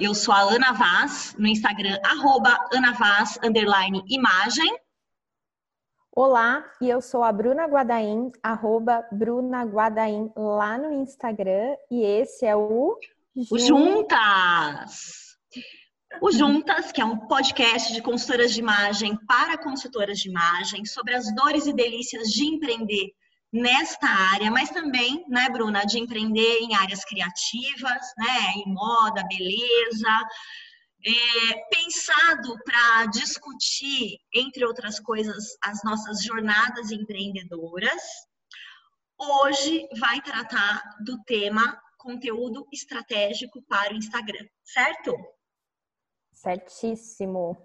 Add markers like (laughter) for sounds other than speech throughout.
eu sou a Ana Vaz, no Instagram, arroba Ana Vaz, underline imagem. Olá, e eu sou a Bruna Guadaim, arroba Bruna Guadaim, lá no Instagram, e esse é o... O Juntas! O Juntas, que é um podcast de consultoras de imagem para consultoras de imagem, sobre as dores e delícias de empreender nesta área, mas também, né, Bruna, de empreender em áreas criativas, né, em moda, beleza, é, pensado para discutir, entre outras coisas, as nossas jornadas empreendedoras. Hoje vai tratar do tema conteúdo estratégico para o Instagram, certo? Certíssimo.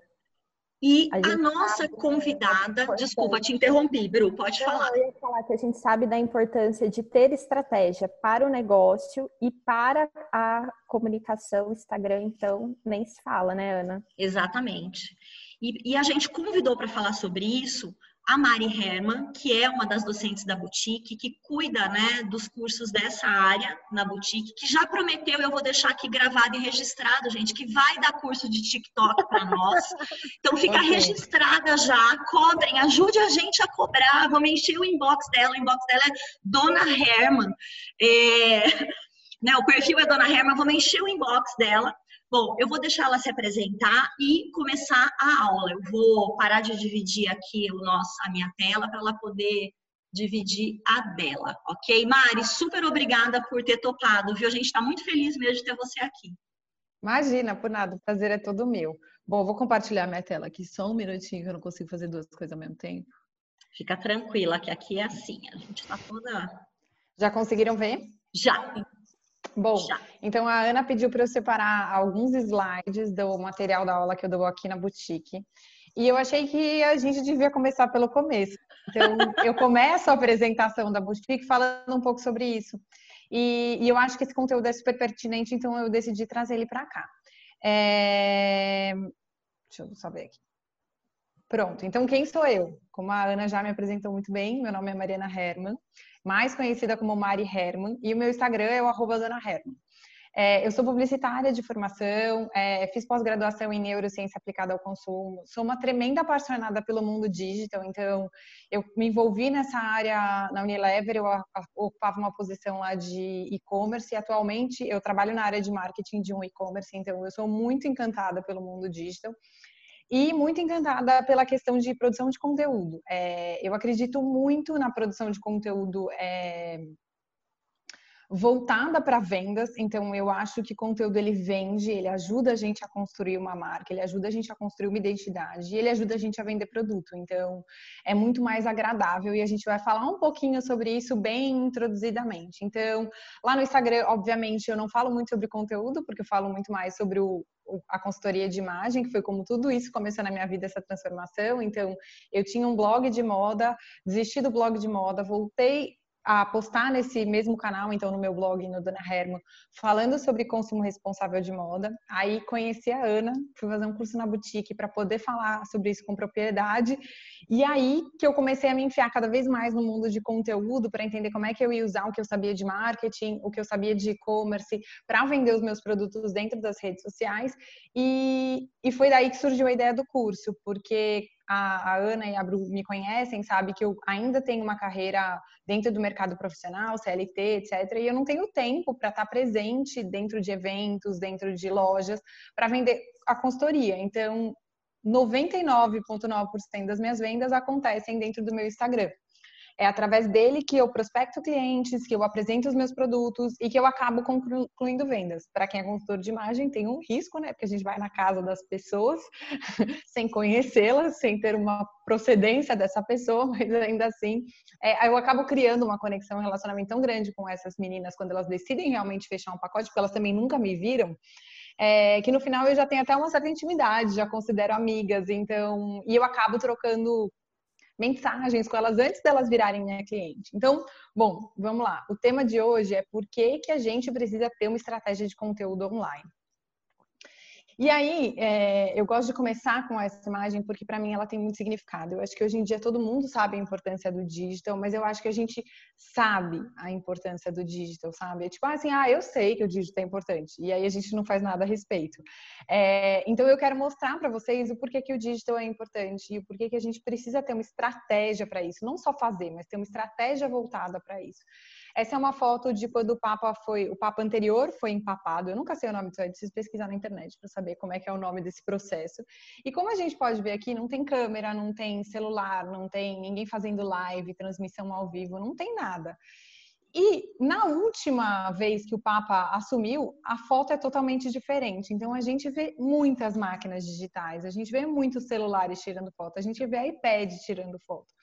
E a, a nossa convidada, desculpa, te interrompi, Bru, pode Não, falar. Eu ia falar que a gente sabe da importância de ter estratégia para o negócio e para a comunicação Instagram, então nem se fala, né, Ana? Exatamente. E, e a gente convidou para falar sobre isso a Mari Herman, que é uma das docentes da boutique, que cuida né, dos cursos dessa área na boutique, que já prometeu, eu vou deixar aqui gravado e registrado, gente, que vai dar curso de TikTok para nós. Então fica okay. registrada já, cobrem, ajude a gente a cobrar, vamos encher o inbox dela, o inbox dela é Dona Herman. É, (laughs) né, o perfil é Dona Herman, vamos encher o inbox dela Bom, eu vou deixar ela se apresentar e começar a aula. Eu vou parar de dividir aqui o nosso, a minha tela para ela poder dividir a dela, ok? Mari, super obrigada por ter topado, viu? A gente está muito feliz mesmo de ter você aqui. Imagina, por nada, o prazer é todo meu. Bom, vou compartilhar minha tela aqui só um minutinho, que eu não consigo fazer duas coisas ao mesmo tempo. Fica tranquila, que aqui é assim, a gente está toda. Já conseguiram ver? Já. Bom, Já. então a Ana pediu para eu separar alguns slides do material da aula que eu dou aqui na boutique. E eu achei que a gente devia começar pelo começo. Então, eu começo a apresentação da boutique falando um pouco sobre isso. E, e, eu acho que esse conteúdo é super pertinente, então eu decidi trazer ele para cá. É... Deixa eu só ver aqui. Pronto, então quem sou eu? Como a Ana já me apresentou muito bem, meu nome é Mariana Herman mais conhecida como Mari Herman, e o meu Instagram é o arroba Dona Herman. É, eu sou publicitária de formação, é, fiz pós-graduação em neurociência aplicada ao consumo, sou uma tremenda apaixonada pelo mundo digital, então eu me envolvi nessa área na Unilever, eu ocupava uma posição lá de e-commerce e atualmente eu trabalho na área de marketing de um e-commerce, então eu sou muito encantada pelo mundo digital e muito encantada pela questão de produção de conteúdo. É, eu acredito muito na produção de conteúdo é, voltada para vendas, então eu acho que conteúdo ele vende, ele ajuda a gente a construir uma marca, ele ajuda a gente a construir uma identidade, ele ajuda a gente a vender produto. Então é muito mais agradável e a gente vai falar um pouquinho sobre isso bem introduzidamente. Então, lá no Instagram, obviamente, eu não falo muito sobre conteúdo, porque eu falo muito mais sobre o a consultoria de imagem, que foi como tudo isso começou na minha vida, essa transformação. Então, eu tinha um blog de moda, desisti do blog de moda, voltei a postar nesse mesmo canal, então no meu blog, no Dona Herman, falando sobre consumo responsável de moda. Aí conheci a Ana, fui fazer um curso na boutique para poder falar sobre isso com propriedade. E aí que eu comecei a me enfiar cada vez mais no mundo de conteúdo para entender como é que eu ia usar o que eu sabia de marketing, o que eu sabia de e-commerce para vender os meus produtos dentro das redes sociais. E, e foi daí que surgiu a ideia do curso, porque a, a, Ana e a Bru me conhecem, sabe que eu ainda tenho uma carreira dentro do mercado profissional, CLT, etc. E eu não tenho tempo para estar presente dentro de eventos, dentro de lojas, para vender a consultoria. Então, 99,9% das minhas vendas acontecem dentro do meu Instagram. É através dele que eu prospecto clientes, que eu apresento os meus produtos e que eu acabo concluindo vendas. Para quem é consultor de imagem, tem um risco, né? Porque a gente vai na casa das pessoas (laughs) sem conhecê-las, sem ter uma procedência dessa pessoa, (laughs) mas ainda assim, é, eu acabo criando uma conexão, um relacionamento tão grande com essas meninas quando elas decidem realmente fechar um pacote, porque elas também nunca me viram. É, que no final eu já tenho até uma certa intimidade, já considero amigas, então, e eu acabo trocando mensagens com elas antes delas virarem minha cliente. Então, bom, vamos lá. O tema de hoje é por que, que a gente precisa ter uma estratégia de conteúdo online. E aí, é, eu gosto de começar com essa imagem porque para mim ela tem muito significado. Eu acho que hoje em dia todo mundo sabe a importância do digital, mas eu acho que a gente sabe a importância do digital, sabe? É tipo assim, ah, eu sei que o digital é importante e aí a gente não faz nada a respeito. É, então eu quero mostrar para vocês o porquê que o digital é importante e o porquê que a gente precisa ter uma estratégia para isso, não só fazer, mas ter uma estratégia voltada para isso. Essa é uma foto de quando o Papa foi, o Papa anterior foi empapado. Eu nunca sei o nome disso, é preciso pesquisar na internet para saber como é que é o nome desse processo. E como a gente pode ver aqui, não tem câmera, não tem celular, não tem ninguém fazendo live, transmissão ao vivo, não tem nada. E na última vez que o Papa assumiu, a foto é totalmente diferente. Então a gente vê muitas máquinas digitais, a gente vê muitos celulares tirando foto, a gente vê iPad tirando foto.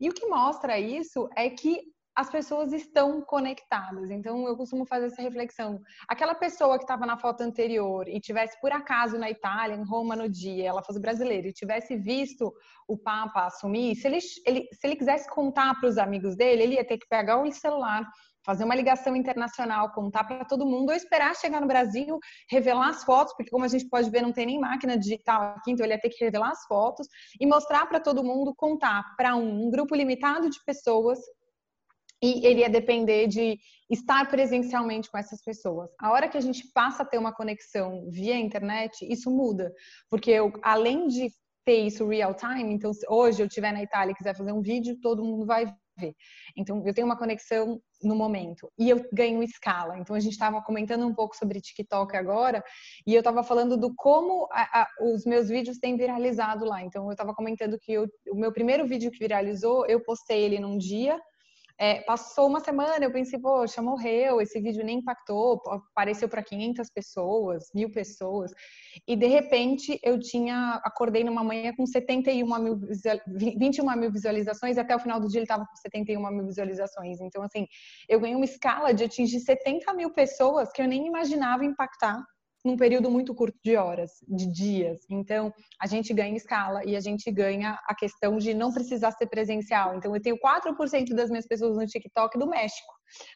E o que mostra isso é que as pessoas estão conectadas. Então, eu costumo fazer essa reflexão. Aquela pessoa que estava na foto anterior e tivesse por acaso na Itália, em Roma no dia, ela fosse brasileira e tivesse visto o Papa assumir, se ele, ele se ele quisesse contar para os amigos dele, ele ia ter que pegar o celular, fazer uma ligação internacional, contar para todo mundo, ou esperar chegar no Brasil, revelar as fotos, porque como a gente pode ver, não tem nem máquina digital aqui, então ele ia ter que revelar as fotos e mostrar para todo mundo, contar para um, um grupo limitado de pessoas e ele ia depender de estar presencialmente com essas pessoas. A hora que a gente passa a ter uma conexão via internet, isso muda, porque eu, além de ter isso real time, então hoje eu estiver na Itália e quiser fazer um vídeo, todo mundo vai ver. Então eu tenho uma conexão no momento e eu ganho escala. Então a gente estava comentando um pouco sobre TikTok agora e eu estava falando do como a, a, os meus vídeos têm viralizado lá. Então eu estava comentando que eu, o meu primeiro vídeo que viralizou, eu postei ele num dia é, passou uma semana, eu pensei, poxa, morreu, esse vídeo nem impactou, apareceu para 500 pessoas, mil pessoas. E de repente eu tinha, acordei numa manhã com 71 mil, 21 mil visualizações, e até o final do dia ele estava com 71 mil visualizações. Então, assim, eu ganhei uma escala de atingir 70 mil pessoas que eu nem imaginava impactar num período muito curto de horas, de dias. Então, a gente ganha escala e a gente ganha a questão de não precisar ser presencial. Então, eu tenho 4% das minhas pessoas no TikTok do México.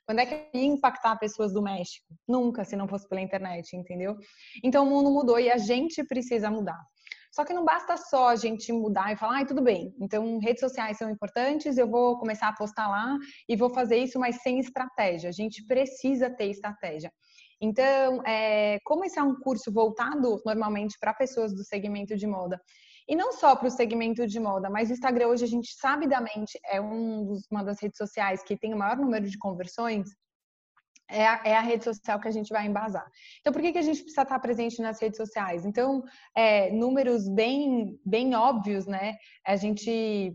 Quando é que eu ia impactar pessoas do México? Nunca, se não fosse pela internet, entendeu? Então, o mundo mudou e a gente precisa mudar. Só que não basta só a gente mudar e falar, ah, tudo bem, então redes sociais são importantes, eu vou começar a postar lá e vou fazer isso, mas sem estratégia. A gente precisa ter estratégia. Então, é, como esse é um curso voltado normalmente para pessoas do segmento de moda, e não só para o segmento de moda, mas o Instagram hoje a gente sabidamente é um dos, uma das redes sociais que tem o maior número de conversões, é a, é a, rede social que a gente vai embasar. Então, por que, que a gente precisa estar presente nas redes sociais? Então, é, números bem, bem óbvios, né? A gente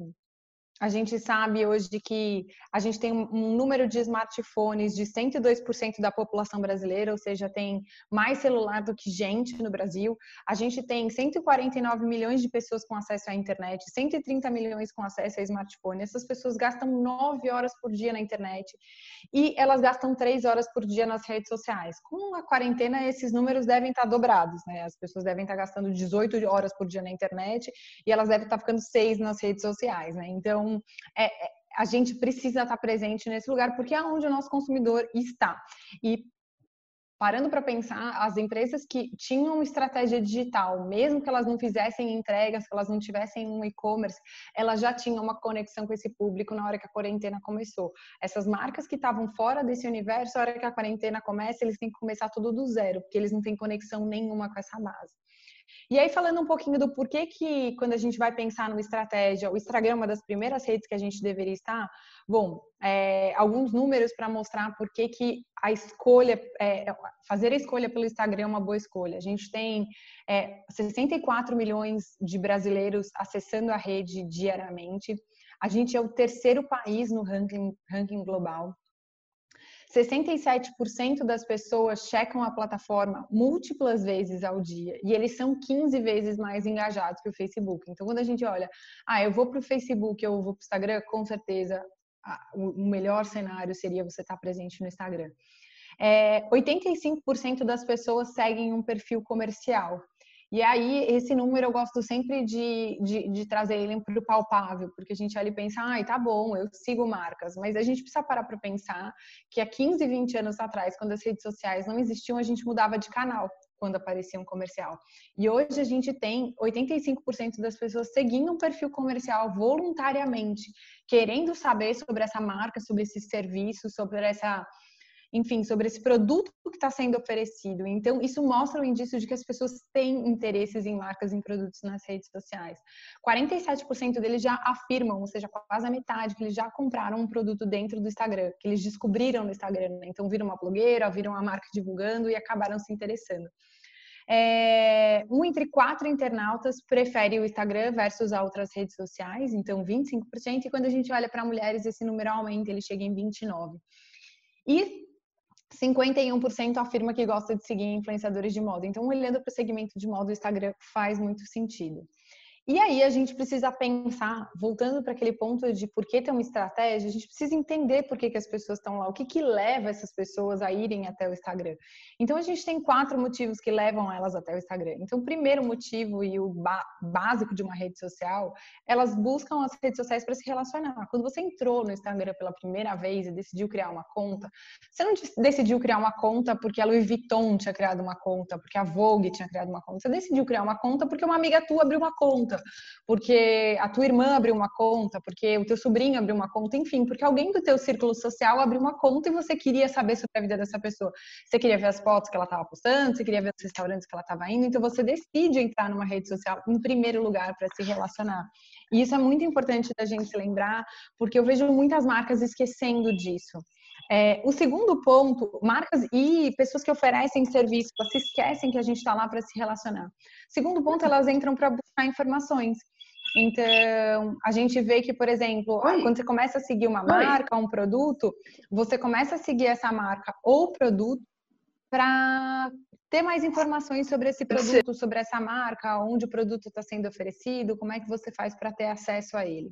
a gente sabe hoje que a gente tem um número de smartphones de 102% da população brasileira, ou seja, tem mais celular do que gente no Brasil. A gente tem 149 milhões de pessoas com acesso à internet, 130 milhões com acesso a smartphone. Essas pessoas gastam 9 horas por dia na internet e elas gastam 3 horas por dia nas redes sociais. Com a quarentena, esses números devem estar dobrados, né? As pessoas devem estar gastando 18 horas por dia na internet e elas devem estar ficando 6 nas redes sociais, né? Então, é, é, a gente precisa estar presente nesse lugar porque é onde o nosso consumidor está. E parando para pensar, as empresas que tinham estratégia digital, mesmo que elas não fizessem entregas, que elas não tivessem um e-commerce, elas já tinham uma conexão com esse público na hora que a quarentena começou. Essas marcas que estavam fora desse universo, na hora que a quarentena começa, eles têm que começar tudo do zero, porque eles não têm conexão nenhuma com essa base. E aí, falando um pouquinho do porquê que, quando a gente vai pensar numa estratégia, o Instagram é uma das primeiras redes que a gente deveria estar, bom, é, alguns números para mostrar por que, que a escolha, é, fazer a escolha pelo Instagram é uma boa escolha. A gente tem é, 64 milhões de brasileiros acessando a rede diariamente. A gente é o terceiro país no ranking, ranking global. 67% das pessoas checam a plataforma múltiplas vezes ao dia e eles são 15 vezes mais engajados que o Facebook. Então, quando a gente olha, ah, eu vou para o Facebook, eu vou para o Instagram, com certeza o melhor cenário seria você estar presente no Instagram. É, 85% das pessoas seguem um perfil comercial. E aí, esse número eu gosto sempre de, de, de trazer ele para o palpável, porque a gente ali pensa, ai, tá bom, eu sigo marcas, mas a gente precisa parar para pensar que há 15, 20 anos atrás, quando as redes sociais não existiam, a gente mudava de canal quando aparecia um comercial. E hoje a gente tem 85% das pessoas seguindo um perfil comercial voluntariamente, querendo saber sobre essa marca, sobre esse serviço, sobre essa enfim, sobre esse produto que está sendo oferecido. Então, isso mostra o indício de que as pessoas têm interesses em marcas, em produtos nas redes sociais. 47% deles já afirmam, ou seja, quase a metade, que eles já compraram um produto dentro do Instagram, que eles descobriram no Instagram. Né? Então, viram uma blogueira, viram uma marca divulgando e acabaram se interessando. É, um entre quatro internautas prefere o Instagram versus as outras redes sociais, então 25%, e quando a gente olha para mulheres, esse número aumenta, ele chega em 29%. E 51% afirma que gosta de seguir influenciadores de moda. Então, olhando para o segmento de moda, o Instagram faz muito sentido. E aí a gente precisa pensar, voltando para aquele ponto de por que ter uma estratégia, a gente precisa entender por que, que as pessoas estão lá, o que, que leva essas pessoas a irem até o Instagram. Então a gente tem quatro motivos que levam elas até o Instagram. Então, o primeiro motivo e o básico de uma rede social, elas buscam as redes sociais para se relacionar. Quando você entrou no Instagram pela primeira vez e decidiu criar uma conta, você não decidiu criar uma conta porque a Louis Vuitton tinha criado uma conta, porque a Vogue tinha criado uma conta. Você decidiu criar uma conta porque uma amiga tua abriu uma conta conta, porque a tua irmã abriu uma conta, porque o teu sobrinho abriu uma conta, enfim, porque alguém do teu círculo social abriu uma conta e você queria saber sobre a vida dessa pessoa. Você queria ver as fotos que ela estava postando, você queria ver os restaurantes que ela estava indo, então você decide entrar numa rede social em primeiro lugar para se relacionar. E isso é muito importante da gente lembrar, porque eu vejo muitas marcas esquecendo disso. É, o segundo ponto, marcas e pessoas que oferecem serviço, elas se esquecem que a gente está lá para se relacionar. Segundo ponto, elas entram para buscar informações. Então, a gente vê que, por exemplo, Oi. quando você começa a seguir uma marca, um produto, você começa a seguir essa marca ou produto para ter mais informações sobre esse produto, sobre essa marca, onde o produto está sendo oferecido, como é que você faz para ter acesso a ele.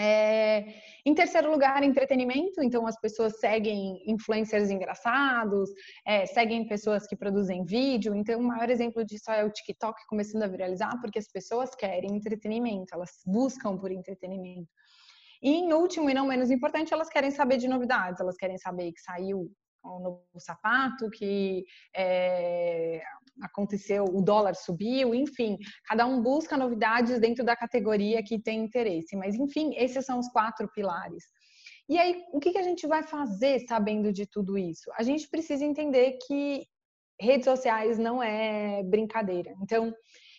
É, em terceiro lugar, entretenimento. Então, as pessoas seguem influencers engraçados, é, seguem pessoas que produzem vídeo. Então, o maior exemplo disso é o TikTok começando a viralizar, porque as pessoas querem entretenimento, elas buscam por entretenimento. E, em último e não menos importante, elas querem saber de novidades, elas querem saber que saiu um novo sapato, que é, aconteceu, o dólar subiu, enfim, cada um busca novidades dentro da categoria que tem interesse. Mas, enfim, esses são os quatro pilares. E aí, o que, que a gente vai fazer sabendo de tudo isso? A gente precisa entender que redes sociais não é brincadeira. Então,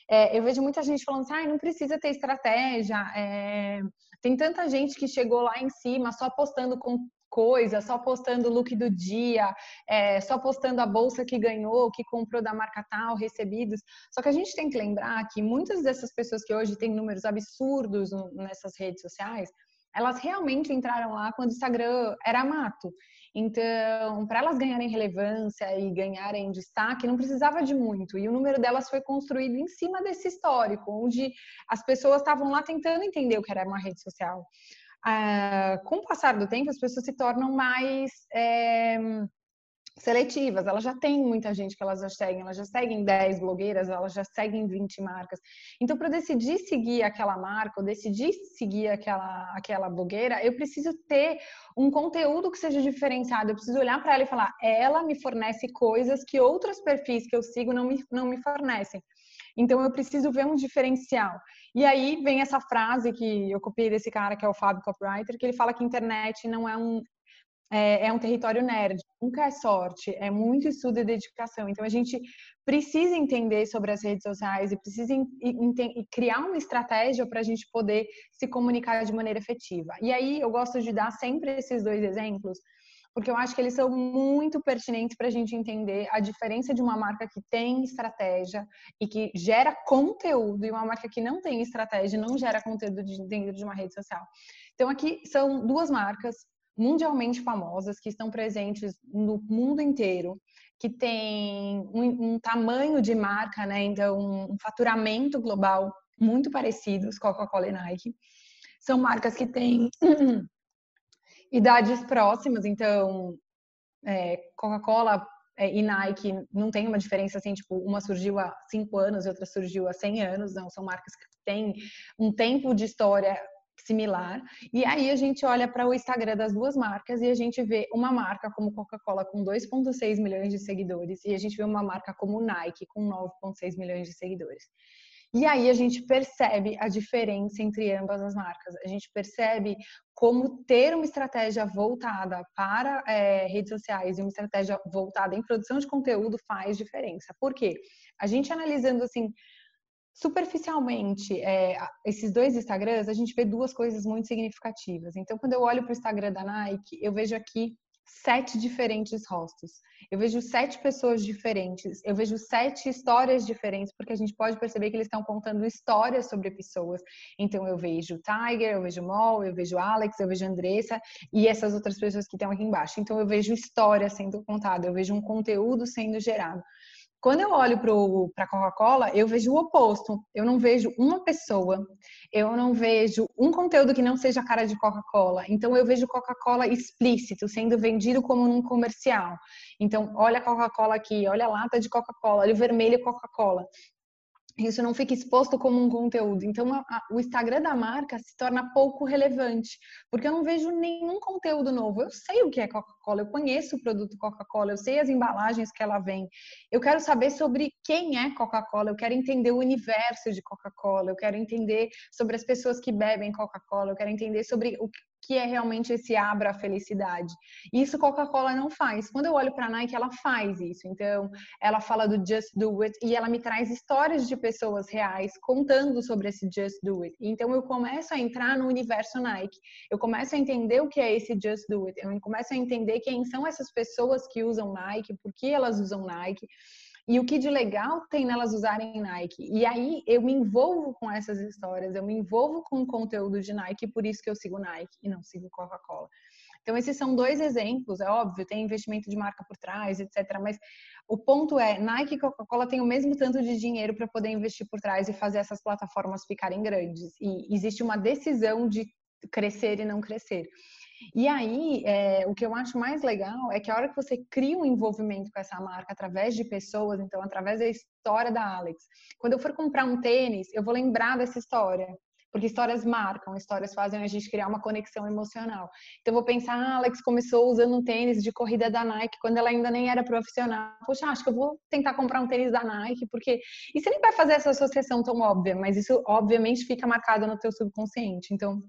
é, eu vejo muita gente falando assim, ah, não precisa ter estratégia, é, tem tanta gente que chegou lá em cima só postando com coisa, só postando o look do dia, é, só postando a bolsa que ganhou, que comprou da marca tal, recebidos. Só que a gente tem que lembrar que muitas dessas pessoas que hoje têm números absurdos nessas redes sociais, elas realmente entraram lá quando o Instagram era mato. Então, para elas ganharem relevância e ganharem destaque, não precisava de muito. E o número delas foi construído em cima desse histórico, onde as pessoas estavam lá tentando entender o que era uma rede social ah, com o passar do tempo, as pessoas se tornam mais é, seletivas. Elas já têm muita gente que elas já seguem, elas já seguem 10 blogueiras, elas já seguem 20 marcas. Então, para decidir seguir aquela marca ou decidir seguir aquela, aquela blogueira, eu preciso ter um conteúdo que seja diferenciado. Eu preciso olhar para ela e falar: ela me fornece coisas que outros perfis que eu sigo não me, não me fornecem. Então eu preciso ver um diferencial. E aí vem essa frase que eu copiei desse cara, que é o Fábio Copywriter, que ele fala que a internet não é um, é, é, um território nerd, nunca é sorte, é muito estudo e dedicação. Então a gente precisa entender sobre as redes sociais e precisa criar uma estratégia para a gente poder se comunicar de maneira efetiva. E aí eu gosto de dar sempre esses dois exemplos, porque eu acho que eles são muito pertinentes para a gente entender a diferença de uma marca que tem estratégia e que gera conteúdo e uma marca que não tem estratégia e não gera conteúdo dentro de uma rede social. Então, aqui são duas marcas mundialmente famosas que estão presentes no mundo inteiro, que têm um, um tamanho de marca, né? Então, um faturamento global muito parecidos, Coca-Cola e Nike. São marcas que têm (clears throat) idades próximas, então é, Coca-Cola é, e Nike não tem uma diferença assim, tipo, uma surgiu há cinco anos e outra surgiu há 100 anos, não, são marcas que têm um tempo de história similar. E aí a gente olha para o Instagram das duas marcas e a gente vê uma marca como Coca-Cola com 2,6 milhões de seguidores e a gente vê uma marca como Nike com 9,6 milhões de seguidores. E aí a gente percebe a diferença entre ambas as marcas. A gente percebe como ter uma estratégia voltada para é, redes sociais e uma estratégia voltada em produção de conteúdo faz diferença. Por quê? A gente analisando assim superficialmente é, esses dois Instagrams, a gente vê duas coisas muito significativas. Então, quando eu olho para o Instagram da Nike, eu vejo aqui sete diferentes rostos. Eu vejo sete pessoas diferentes, eu vejo sete histórias diferentes, porque a gente pode perceber que eles estão contando histórias sobre pessoas. Então eu vejo Tiger, eu vejo Mol, eu vejo Alex, eu vejo Andressa e essas outras pessoas que estão aqui embaixo. Então eu vejo história sendo contada, eu vejo um conteúdo sendo gerado. Quando eu olho para a Coca-Cola, eu vejo o oposto. Eu não vejo uma pessoa, eu não vejo um conteúdo que não seja a cara de Coca-Cola. Então, eu vejo Coca-Cola explícito, sendo vendido como num comercial. Então, olha a Coca-Cola aqui, olha a lata de Coca-Cola, olha o vermelho Coca-Cola isso não fica exposto como um conteúdo. Então, a, a, o Instagram da marca se torna pouco relevante, porque eu não vejo nenhum conteúdo novo. Eu sei o que é Coca-Cola, eu conheço o produto Coca-Cola, eu sei as embalagens que ela vem. Eu quero saber sobre quem é Coca-Cola, eu quero entender o universo de Coca-Cola, eu quero entender sobre as pessoas que bebem Coca-Cola, eu quero entender sobre o, que é realmente esse abra a felicidade. Isso Coca-Cola não faz. Quando eu olho para a Nike, ela faz isso. Então, ela fala do Just Do It e ela me traz histórias de pessoas reais contando sobre esse Just Do It. Então, eu começo a entrar no universo Nike. Eu começo a entender o que é esse Just Do It. Eu começo a entender quem são essas pessoas que usam Nike, por que elas usam Nike e o que de legal tem nelas usarem Nike. E aí eu me envolvo com essas histórias, eu me envolvo com o conteúdo de Nike, por isso que eu sigo Nike e não sigo Coca-Cola. Então, esses são dois exemplos, é óbvio, tem investimento de marca por trás, etc. Mas o ponto é, Nike e Coca-Cola têm o mesmo tanto de dinheiro para poder investir por trás e fazer essas plataformas ficarem grandes. E existe uma decisão de crescer e não crescer. E aí, é, o que eu acho mais legal é que a hora que você cria um envolvimento com essa marca através de pessoas, então através da história da Alex, quando eu for comprar um tênis, eu vou lembrar dessa história. Porque histórias marcam, histórias fazem a gente criar uma conexão emocional. Então, eu vou pensar, ah, Alex começou usando um tênis de corrida da Nike quando ela ainda nem era profissional. Poxa, acho que eu vou tentar comprar um tênis da Nike, porque. E você nem vai fazer essa associação tão óbvia, mas isso, obviamente, fica marcado no teu subconsciente. Então,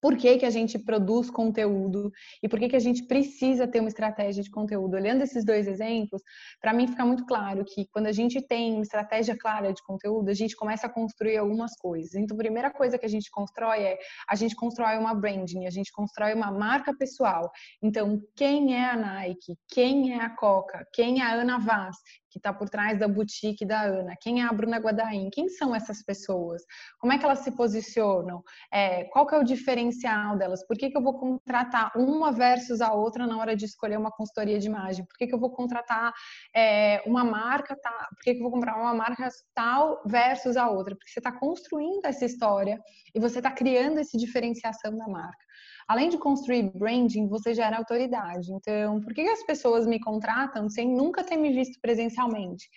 por que, que a gente produz conteúdo e por que, que a gente precisa ter uma estratégia de conteúdo. Olhando esses dois exemplos, para mim fica muito claro que quando a gente tem uma estratégia clara de conteúdo, a gente começa a construir algumas coisas. Então, a primeira coisa que a gente constrói é a gente constrói uma branding, a gente constrói uma marca pessoal. Então, quem é a Nike? Quem é a Coca? Quem é a Ana Vaz? Que está por trás da boutique da Ana? Quem é a Bruna Guadain? Quem são essas pessoas? Como é que elas se posicionam? É, qual que é o diferencial delas? Por que, que eu vou contratar uma versus a outra na hora de escolher uma consultoria de imagem? Por que, que eu vou contratar é, uma marca tal? Por que, que eu vou comprar uma marca tal versus a outra? Porque você está construindo essa história e você está criando essa diferenciação da marca além de construir branding, você gera autoridade. Então, por que as pessoas me contratam sem nunca ter me visto presencialmente?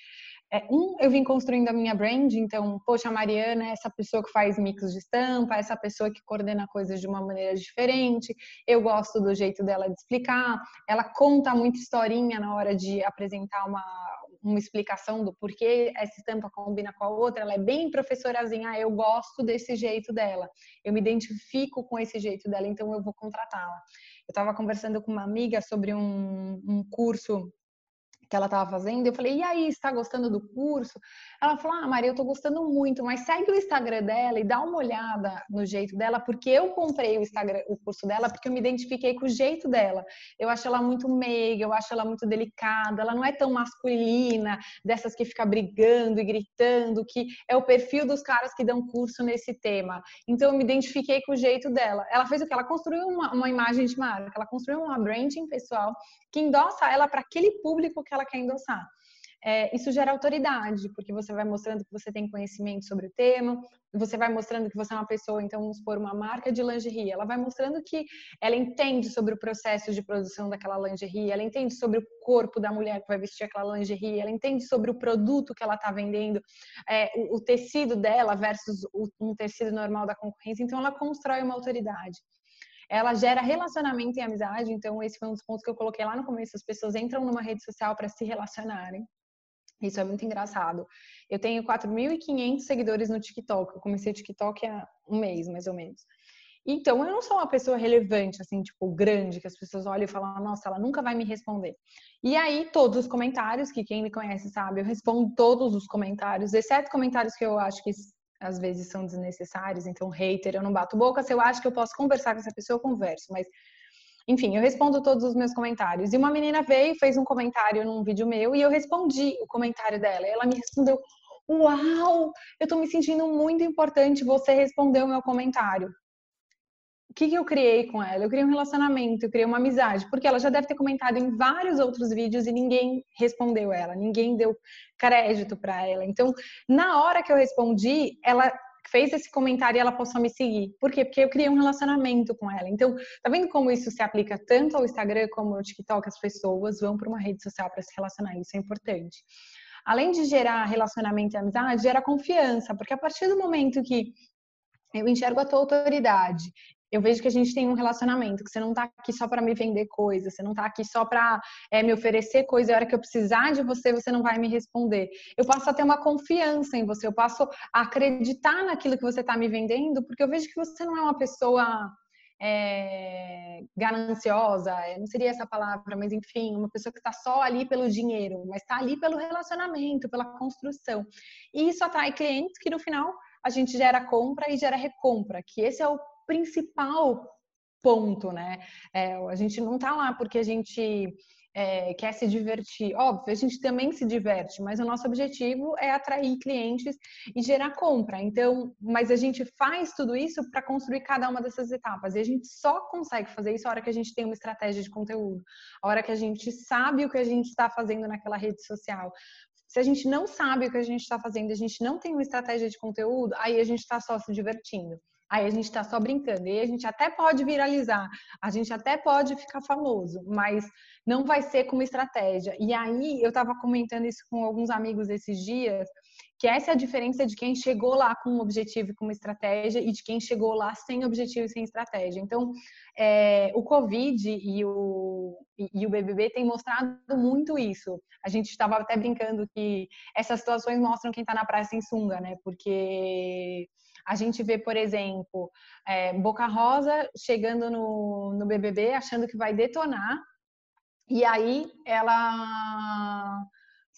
É, um, eu vim construindo a minha brand, então, poxa, a Mariana é essa pessoa que faz mix de estampa, essa pessoa que coordena coisas de uma maneira diferente, eu gosto do jeito dela de explicar, ela conta muita historinha na hora de apresentar uma, uma explicação do porquê essa estampa combina com a outra, ela é bem professorazinha, ah, eu gosto desse jeito dela, eu me identifico com esse jeito dela, então eu vou contratá-la. Eu estava conversando com uma amiga sobre um, um curso que ela estava fazendo. Eu falei, e aí, está gostando do curso? Ela falou, ah, Maria, eu estou gostando muito, mas segue o Instagram dela e dá uma olhada no jeito dela, porque eu comprei o Instagram, o curso dela, porque eu me identifiquei com o jeito dela. Eu acho ela muito meiga, eu acho ela muito delicada, ela não é tão masculina, dessas que fica brigando e gritando, que é o perfil dos caras que dão curso nesse tema. Então eu me identifiquei com o jeito dela. Ela fez o que? Ela construiu uma, uma imagem de marca, ela construiu uma branding pessoal que endossa ela para aquele público que ela quer endossar. é, isso gera autoridade, porque você vai mostrando que você tem conhecimento sobre o tema, você vai mostrando que você é uma pessoa, então vamos supor, uma marca de lingerie, ela vai mostrando que ela entende sobre o processo de produção daquela lingerie, ela entende sobre o corpo da mulher que vai vestir aquela lingerie, ela entende sobre o produto que ela está vendendo, é, o, o, tecido dela versus o, um tecido normal da concorrência, então ela constrói uma autoridade ela gera relacionamento e amizade. Então, esse foi um dos pontos que eu coloquei lá no começo. As pessoas entram numa rede social para se relacionarem. Isso é muito engraçado. Eu tenho 4.500 seguidores no TikTok. Eu comecei o TikTok há um mês, mais ou menos. Então, eu não sou uma pessoa relevante, assim, tipo, grande, que as pessoas olham e falam, nossa, ela nunca vai me responder. E aí, todos os comentários, que quem me conhece sabe, eu respondo todos os comentários, exceto comentários que eu acho que às vezes são desnecessários. Então, hater, eu não bato boca. Se eu acho que eu posso conversar com essa pessoa, eu converso. Mas enfim, eu respondo todos os meus comentários. E uma menina veio fez um comentário num vídeo meu e eu respondi o comentário dela. Ela me respondeu: Uau, eu tô me sentindo muito importante. Você respondeu meu comentário. O que, que eu criei com ela? Eu criei um relacionamento, eu criei uma amizade, porque ela já deve ter comentado em vários outros vídeos e ninguém respondeu ela, ninguém deu crédito para ela. Então, na hora que eu respondi, ela fez esse comentário e ela passou a me seguir. Por quê? Porque eu criei um relacionamento com ela. Então, tá vendo como isso se aplica tanto ao Instagram como ao TikTok? As pessoas vão para uma rede social para se relacionar. Isso é importante. Além de gerar relacionamento e amizade, gera confiança, porque a partir do momento que eu enxergo a tua autoridade, eu vejo que a gente tem um relacionamento, que você não tá aqui só para me vender coisa, você não tá aqui só para é, me oferecer coisa, e a hora que eu precisar de você, você não vai me responder. Eu passo a ter uma confiança em você, eu passo a acreditar naquilo que você tá me vendendo, porque eu vejo que você não é uma pessoa é, gananciosa, é, não seria essa palavra, mas enfim, uma pessoa que está só ali pelo dinheiro, mas está ali pelo relacionamento, pela construção. E isso atrai clientes que no final a gente gera compra e gera recompra, que esse é o principal ponto, né? É, a gente não tá lá porque a gente é, quer se divertir. Óbvio, a gente também se diverte, mas o nosso objetivo é atrair clientes e gerar compra. Então, mas a gente faz tudo isso para construir cada uma dessas etapas. E a gente só consegue fazer isso a hora que a gente tem uma estratégia de conteúdo, a hora que a gente sabe o que a gente está fazendo naquela rede social. Se a gente não sabe o que a gente está fazendo, a gente não tem uma estratégia de conteúdo, aí a gente está só se divertindo. Aí a gente está só brincando. E a gente até pode viralizar, a gente até pode ficar famoso, mas não vai ser como estratégia. E aí eu estava comentando isso com alguns amigos esses dias, que essa é a diferença de quem chegou lá com um objetivo e com uma estratégia e de quem chegou lá sem objetivo e sem estratégia. Então, é, o Covid e o, e, e o BBB têm mostrado muito isso. A gente estava até brincando que essas situações mostram quem está na praia sem sunga, né? Porque a gente vê, por exemplo, é, Boca Rosa chegando no, no BBB achando que vai detonar, e aí ela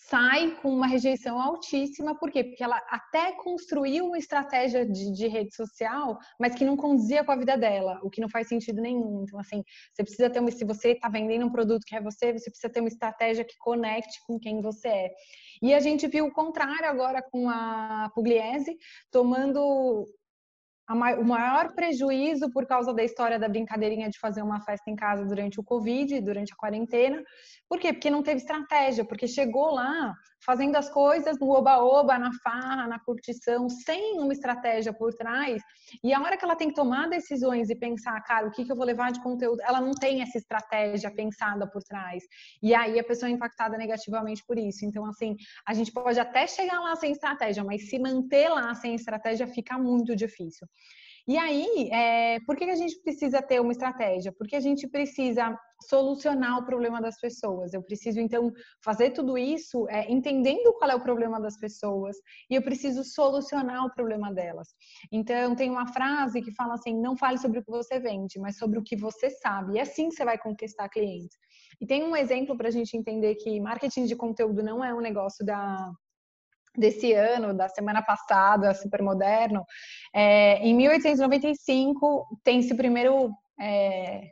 sai com uma rejeição altíssima, por quê? Porque ela até construiu uma estratégia de, de, rede social, mas que não condizia com a vida dela, o que não faz sentido nenhum. Então, assim, você precisa ter uma. Se você está vendendo um produto que é você, você precisa ter uma estratégia que conecte com quem você é. E a gente viu o contrário agora com a Pugliese, tomando o maior prejuízo por causa da história da brincadeirinha de fazer uma festa em casa durante o Covid, durante a quarentena. Por quê? Porque não teve estratégia, porque chegou lá fazendo as coisas no oba-oba, na farra, na curtição, sem uma estratégia por trás. E a hora que ela tem que tomar decisões e pensar, cara, o que, que eu vou levar de conteúdo, ela não tem essa estratégia pensada por trás. E aí a pessoa é impactada negativamente por isso. Então, assim, a gente pode até chegar lá sem estratégia, mas se manter lá sem estratégia fica muito difícil. E aí, é, por que a gente precisa ter uma estratégia? Porque a gente precisa solucionar o problema das pessoas. Eu preciso, então, fazer tudo isso é, entendendo qual é o problema das pessoas e eu preciso solucionar o problema delas. Então, tem uma frase que fala assim: não fale sobre o que você vende, mas sobre o que você sabe. E assim você vai conquistar clientes. E tem um exemplo para a gente entender que marketing de conteúdo não é um negócio da desse ano, da semana passada, super moderno, é, em 1895 tem esse primeiro é,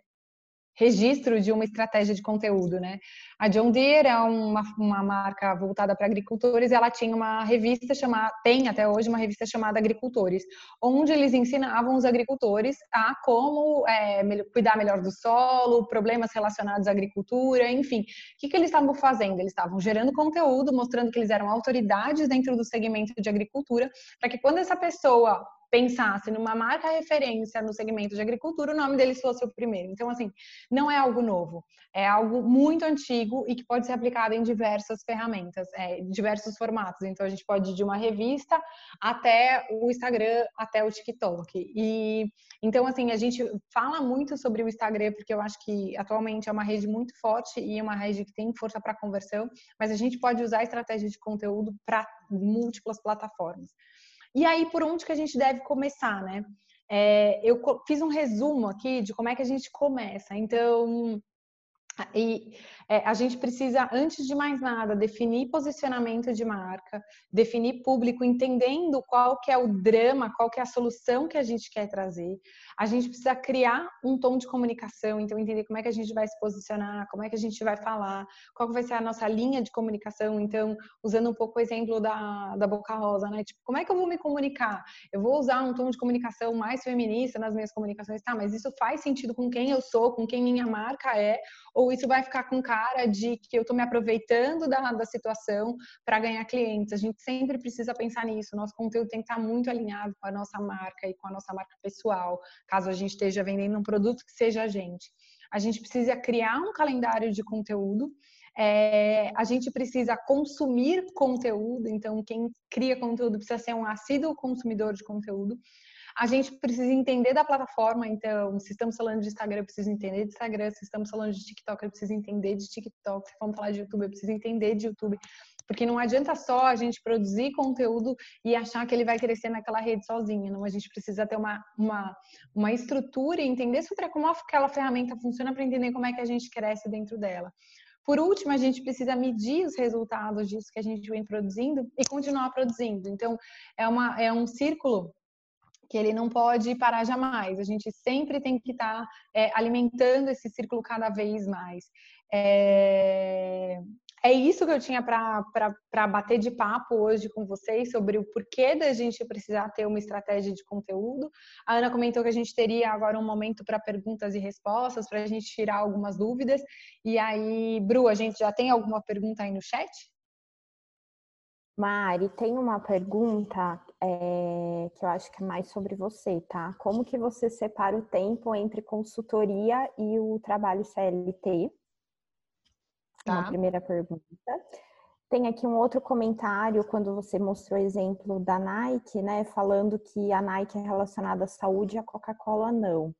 registro de uma estratégia de conteúdo, né? A John Deere é uma, uma marca voltada para agricultores e ela tinha uma revista chamada, tem até hoje uma revista chamada Agricultores, onde eles ensinavam os agricultores a como é, cuidar melhor do solo, problemas relacionados à agricultura, enfim. O que, que eles estavam fazendo? Eles estavam gerando conteúdo, mostrando que eles eram autoridades dentro do segmento de agricultura, para que quando essa pessoa pensasse numa marca referência no segmento de agricultura, o nome deles fosse o primeiro. Então, assim, não é algo novo, é algo muito antigo e que pode ser aplicado em diversas ferramentas, é, diversos formatos. Então, a gente pode ir de uma revista até o Instagram, até o TikTok. E então, assim, a gente fala muito sobre o Instagram porque eu acho que atualmente é uma rede muito forte e é uma rede que tem força para conversão, mas a gente pode usar a estratégia de conteúdo para múltiplas plataformas. E aí, por onde que a gente deve começar, né? É, eu fiz um resumo aqui de como é que a gente começa. Então, e é, a gente precisa, antes de mais nada, definir posicionamento de marca, definir público, entendendo qual que é o drama, qual que é a solução que a gente quer trazer. A gente precisa criar um tom de comunicação, então entender como é que a gente vai se posicionar, como é que a gente vai falar, qual vai ser a nossa linha de comunicação. Então, usando um pouco o exemplo da, da Boca Rosa, né? Tipo, como é que eu vou me comunicar? Eu vou usar um tom de comunicação mais feminista nas minhas comunicações, tá? Mas isso faz sentido com quem eu sou, com quem minha marca é, ou isso vai ficar com cara de que eu estou me aproveitando da, da situação para ganhar clientes. A gente sempre precisa pensar nisso. Nosso conteúdo tem que estar muito alinhado com a nossa marca e com a nossa marca pessoal, caso a gente esteja vendendo um produto que seja a gente. A gente precisa criar um calendário de conteúdo. É, a gente precisa consumir conteúdo, então quem cria conteúdo precisa ser um assíduo consumidor de conteúdo. A gente precisa entender da plataforma, então, se estamos falando de Instagram, eu preciso entender de Instagram, se estamos falando de TikTok, eu preciso entender de TikTok, se vamos falar de YouTube, eu preciso entender de YouTube. Porque não adianta só a gente produzir conteúdo e achar que ele vai crescer naquela rede sozinha. Não, a gente precisa ter uma, uma, uma estrutura e entender sobre como aquela ferramenta funciona para entender como é que a gente cresce dentro dela. Por último, a gente precisa medir os resultados disso que a gente vem produzindo e continuar produzindo. Então, é, uma, é um círculo que ele não pode parar jamais. A gente sempre tem que estar tá, é, alimentando esse círculo cada vez mais. É, é isso que eu tinha para bater de papo hoje com vocês sobre o porquê da gente precisar ter uma estratégia de conteúdo. A Ana comentou que a gente teria agora um momento para perguntas e respostas, para a gente tirar algumas dúvidas. E aí, Bru, a gente já tem alguma pergunta aí no chat? Mari, tem uma pergunta é, que eu acho que é mais sobre você, tá? Como que você separa o tempo entre consultoria e o trabalho CLT? Tá. Uma primeira pergunta. Tem aqui um outro comentário quando você mostrou o exemplo da Nike, né? Falando que a Nike é relacionada à saúde e a Coca-Cola não.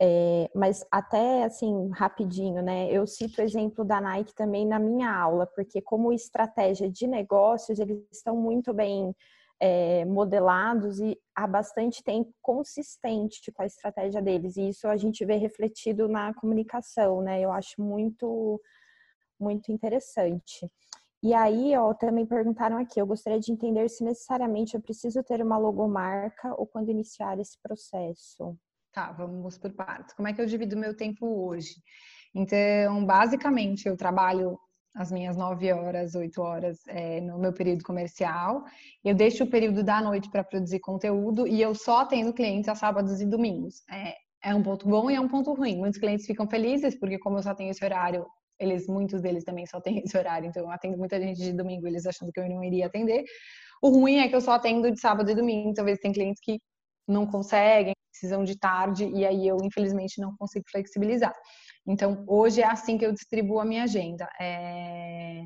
É, mas até assim, rapidinho, né? Eu cito o exemplo da Nike também na minha aula, porque como estratégia de negócios, eles estão muito bem é, modelados e há bastante tempo consistente com a estratégia deles. E isso a gente vê refletido na comunicação, né? Eu acho muito, muito interessante. E aí, ó, também perguntaram aqui, eu gostaria de entender se necessariamente eu preciso ter uma logomarca ou quando iniciar esse processo. Tá, vamos por partes. Como é que eu divido meu tempo hoje? Então, basicamente, eu trabalho as minhas nove horas, oito horas é, no meu período comercial. Eu deixo o período da noite para produzir conteúdo e eu só atendo clientes a sábados e domingos. É, é um ponto bom e é um ponto ruim. Muitos clientes ficam felizes porque como eu só tenho esse horário, eles, muitos deles também só têm (laughs) esse horário. Então eu atendo muita gente de domingo, eles achando que eu não iria atender. O ruim é que eu só atendo de sábado e domingo. Talvez tem clientes que não conseguem, precisam de tarde e aí eu infelizmente não consigo flexibilizar. Então hoje é assim que eu distribuo a minha agenda. É...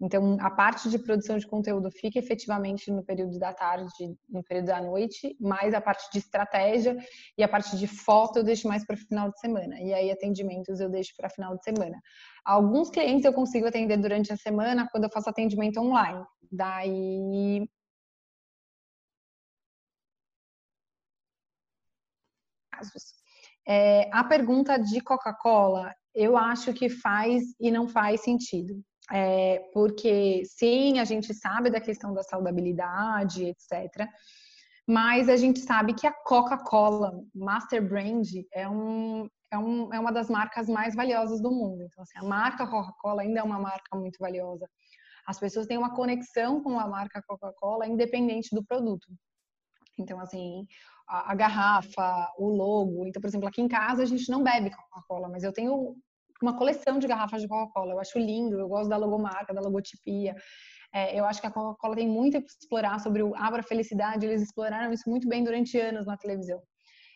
Então, a parte de produção de conteúdo fica efetivamente no período da tarde, no período da noite, mas a parte de estratégia e a parte de foto eu deixo mais para o final de semana. E aí, atendimentos eu deixo para final de semana. Alguns clientes eu consigo atender durante a semana quando eu faço atendimento online. Daí, casos. É, a pergunta de Coca-Cola, eu acho que faz e não faz sentido. É, porque sim, a gente sabe da questão da saudabilidade, etc. mas a gente sabe que a Coca-Cola, Master Brand, é, um, é, um, é uma das marcas mais valiosas do mundo. Então, assim, a marca Coca-Cola ainda é uma marca muito valiosa. As pessoas têm uma conexão com a marca Coca-Cola independente do produto. Então, assim, a, a, garrafa, o logo. Então, por exemplo, aqui em casa a gente não bebe Coca-Cola, mas eu tenho uma coleção de garrafas de Coca-Cola. Eu acho lindo, eu gosto da logomarca, da logotipia. É, eu acho que a Coca-Cola tem muito a explorar sobre o Abra Felicidade. Eles exploraram isso muito bem durante anos na televisão.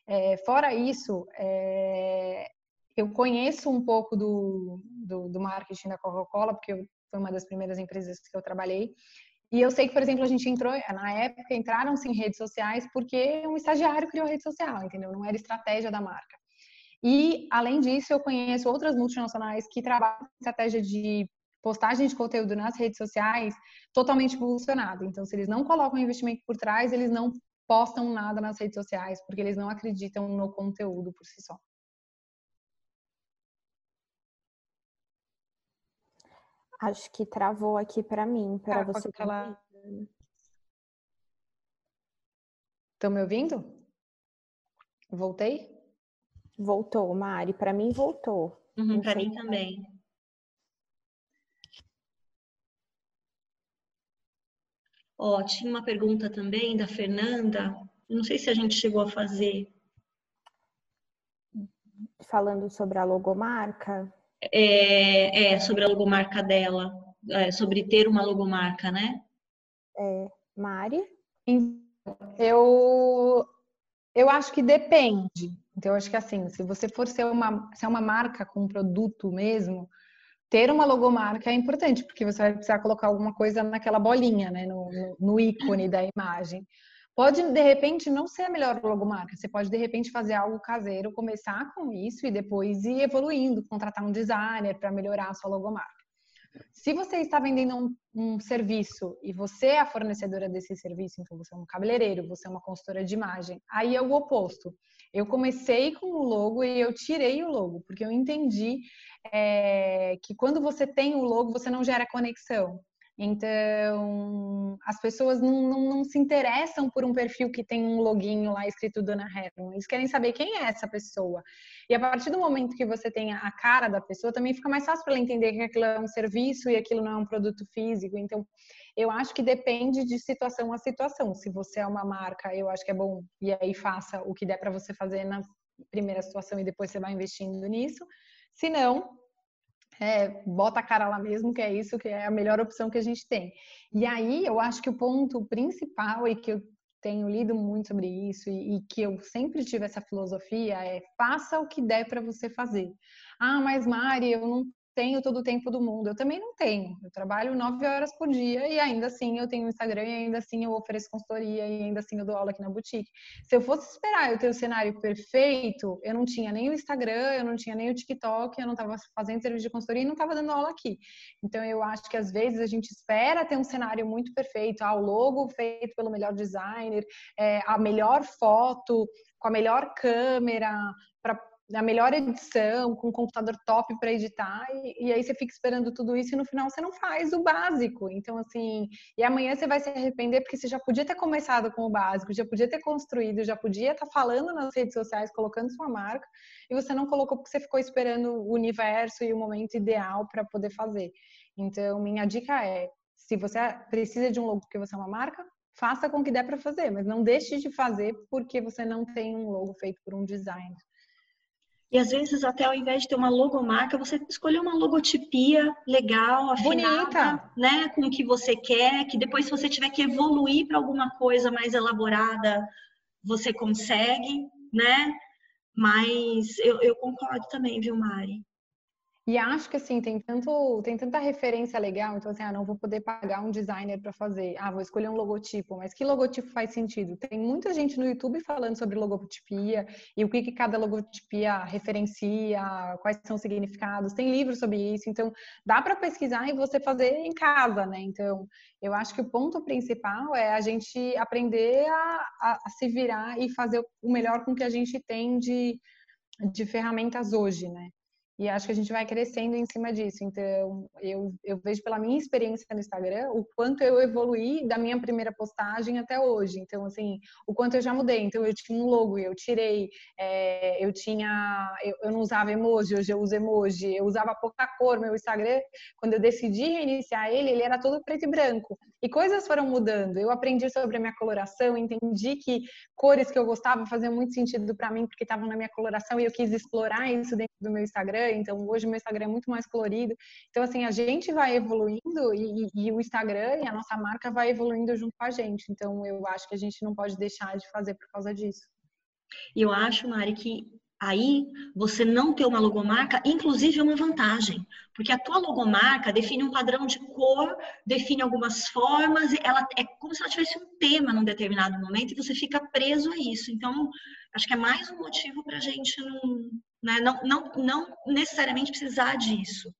É, fora isso, é, eu conheço um pouco do, do, do marketing da Coca-Cola, porque foi uma das primeiras empresas que eu trabalhei. E eu sei que, por exemplo, a gente entrou, na época, entraram-se em redes sociais porque um estagiário criou rede social, entendeu? Não era estratégia da marca. E, além disso, eu conheço outras multinacionais que trabalham com estratégia de postagem de conteúdo nas redes sociais totalmente impulsionado. Então, se eles não colocam investimento por trás, eles não postam nada nas redes sociais, porque eles não acreditam no conteúdo por si só. Acho que travou aqui para mim, para ah, você. Estão me ouvindo? Voltei? Voltou, Mari. Para mim, voltou. Uhum, para mim também. Ó, tinha uma pergunta também da Fernanda. Não sei se a gente chegou a fazer. Falando sobre a logomarca? É, é sobre a logomarca dela, é, sobre ter uma logomarca, né? É, Mari? Eu, eu acho que depende. Então, eu acho que assim, se você for ser uma, se é uma marca com um produto mesmo, ter uma logomarca é importante, porque você vai precisar colocar alguma coisa naquela bolinha, né? No, no, no ícone da imagem. Pode, de repente, não ser a melhor logomarca. Você pode, de repente, fazer algo caseiro, começar com isso e depois ir evoluindo, contratar um designer para melhorar a sua logomarca. Se você está vendendo um, um, serviço e você é a fornecedora desse serviço, então você é um cabeleireiro, você é uma consultora de imagem, aí é o oposto. Eu comecei com o logo e eu tirei o logo, porque eu entendi é, que quando você tem o logo, você não gera conexão. Então, as pessoas não, não, não, se interessam por um perfil que tem um loginho lá escrito Dona Herman. Eles querem saber quem é essa pessoa. E a partir do momento que você tem a cara da pessoa, também fica mais fácil para ela entender que aquilo é um serviço e aquilo não é um produto físico. Então, eu acho que depende de situação a situação. Se você é uma marca, eu acho que é bom e aí faça o que der para você fazer na primeira situação e depois você vai investindo nisso. Se não, é, bota a cara lá mesmo, que é isso que é a melhor opção que a gente tem. E aí eu acho que o ponto principal e que eu tenho lido muito sobre isso e, e que eu sempre tive essa filosofia é faça o que der para você fazer. Ah, mas Mari, eu não tenho todo o tempo do mundo. Eu também não tenho. Eu trabalho nove horas por dia e ainda assim eu tenho Instagram e ainda assim eu ofereço consultoria e ainda assim eu dou aula aqui na boutique. Se eu fosse esperar eu ter o cenário perfeito, eu não tinha nem o Instagram, eu não tinha nem o TikTok, eu não estava fazendo serviço de consultoria e não estava dando aula aqui. Então eu acho que às vezes a gente espera ter um cenário muito perfeito, ah, o logo feito pelo melhor designer, é, a melhor foto, com a melhor câmera, para a melhor edição, com um computador top para editar, e, e, aí você fica esperando tudo isso e no final você não faz o básico. Então, assim, e amanhã você vai se arrepender porque você já podia ter começado com o básico, já podia ter construído, já podia estar tá falando nas redes sociais, colocando sua marca, e você não colocou porque você ficou esperando o universo e o momento ideal para poder fazer. Então, minha dica é: se você precisa de um logo porque você é uma marca, faça com que der para fazer, mas não deixe de fazer porque você não tem um logo feito por um designer. E às vezes, até ao invés de ter uma logomarca, você escolher uma logotipia legal, afinada, Bonita. né, com o que você quer, que depois, se você tiver que evoluir para alguma coisa mais elaborada, você consegue, né? Mas eu, eu concordo também, viu, Mari? E acho que assim, tem tanto, tem tanta referência legal, então assim, ah, não vou poder pagar um designer para fazer. Ah, vou escolher um logotipo, mas que logotipo faz sentido? Tem muita gente no YouTube falando sobre logotipia e o que, que cada logotipia referencia, quais são os significados. Tem livros sobre isso, então dá para pesquisar e você fazer em casa, né? Então, eu acho que o ponto principal é a gente aprender a, a, a se virar e fazer o melhor com que a gente tem de, de ferramentas hoje, né? E acho que a gente vai crescendo em cima disso. Então, eu, eu vejo pela minha experiência no Instagram o quanto eu evoluí da minha primeira postagem até hoje. Então, assim, o quanto eu já mudei. Então, eu tinha um logo, eu tirei, é, eu tinha, eu, eu, não usava emoji, hoje eu uso emoji, eu usava pouca cor. Meu Instagram, quando eu decidi reiniciar ele, ele era todo preto e branco. E coisas foram mudando. Eu aprendi sobre a minha coloração, entendi que cores que eu gostava faziam muito sentido para mim porque estavam na minha coloração e eu quis explorar isso dentro do meu Instagram. Então, hoje meu Instagram é muito mais colorido. Então, assim, a gente vai evoluindo e, e, o Instagram e a nossa marca vai evoluindo junto com a gente. Então, eu acho que a gente não pode deixar de fazer por causa disso. E eu acho, Mari, que aí você não ter uma logomarca, inclusive, é uma vantagem, porque a tua logomarca define um padrão de cor, define algumas formas, ela é como se ela tivesse um tema num determinado momento e você fica preso a isso. Então, acho que é mais um motivo para a gente não, né, não, não, não necessariamente precisar disso.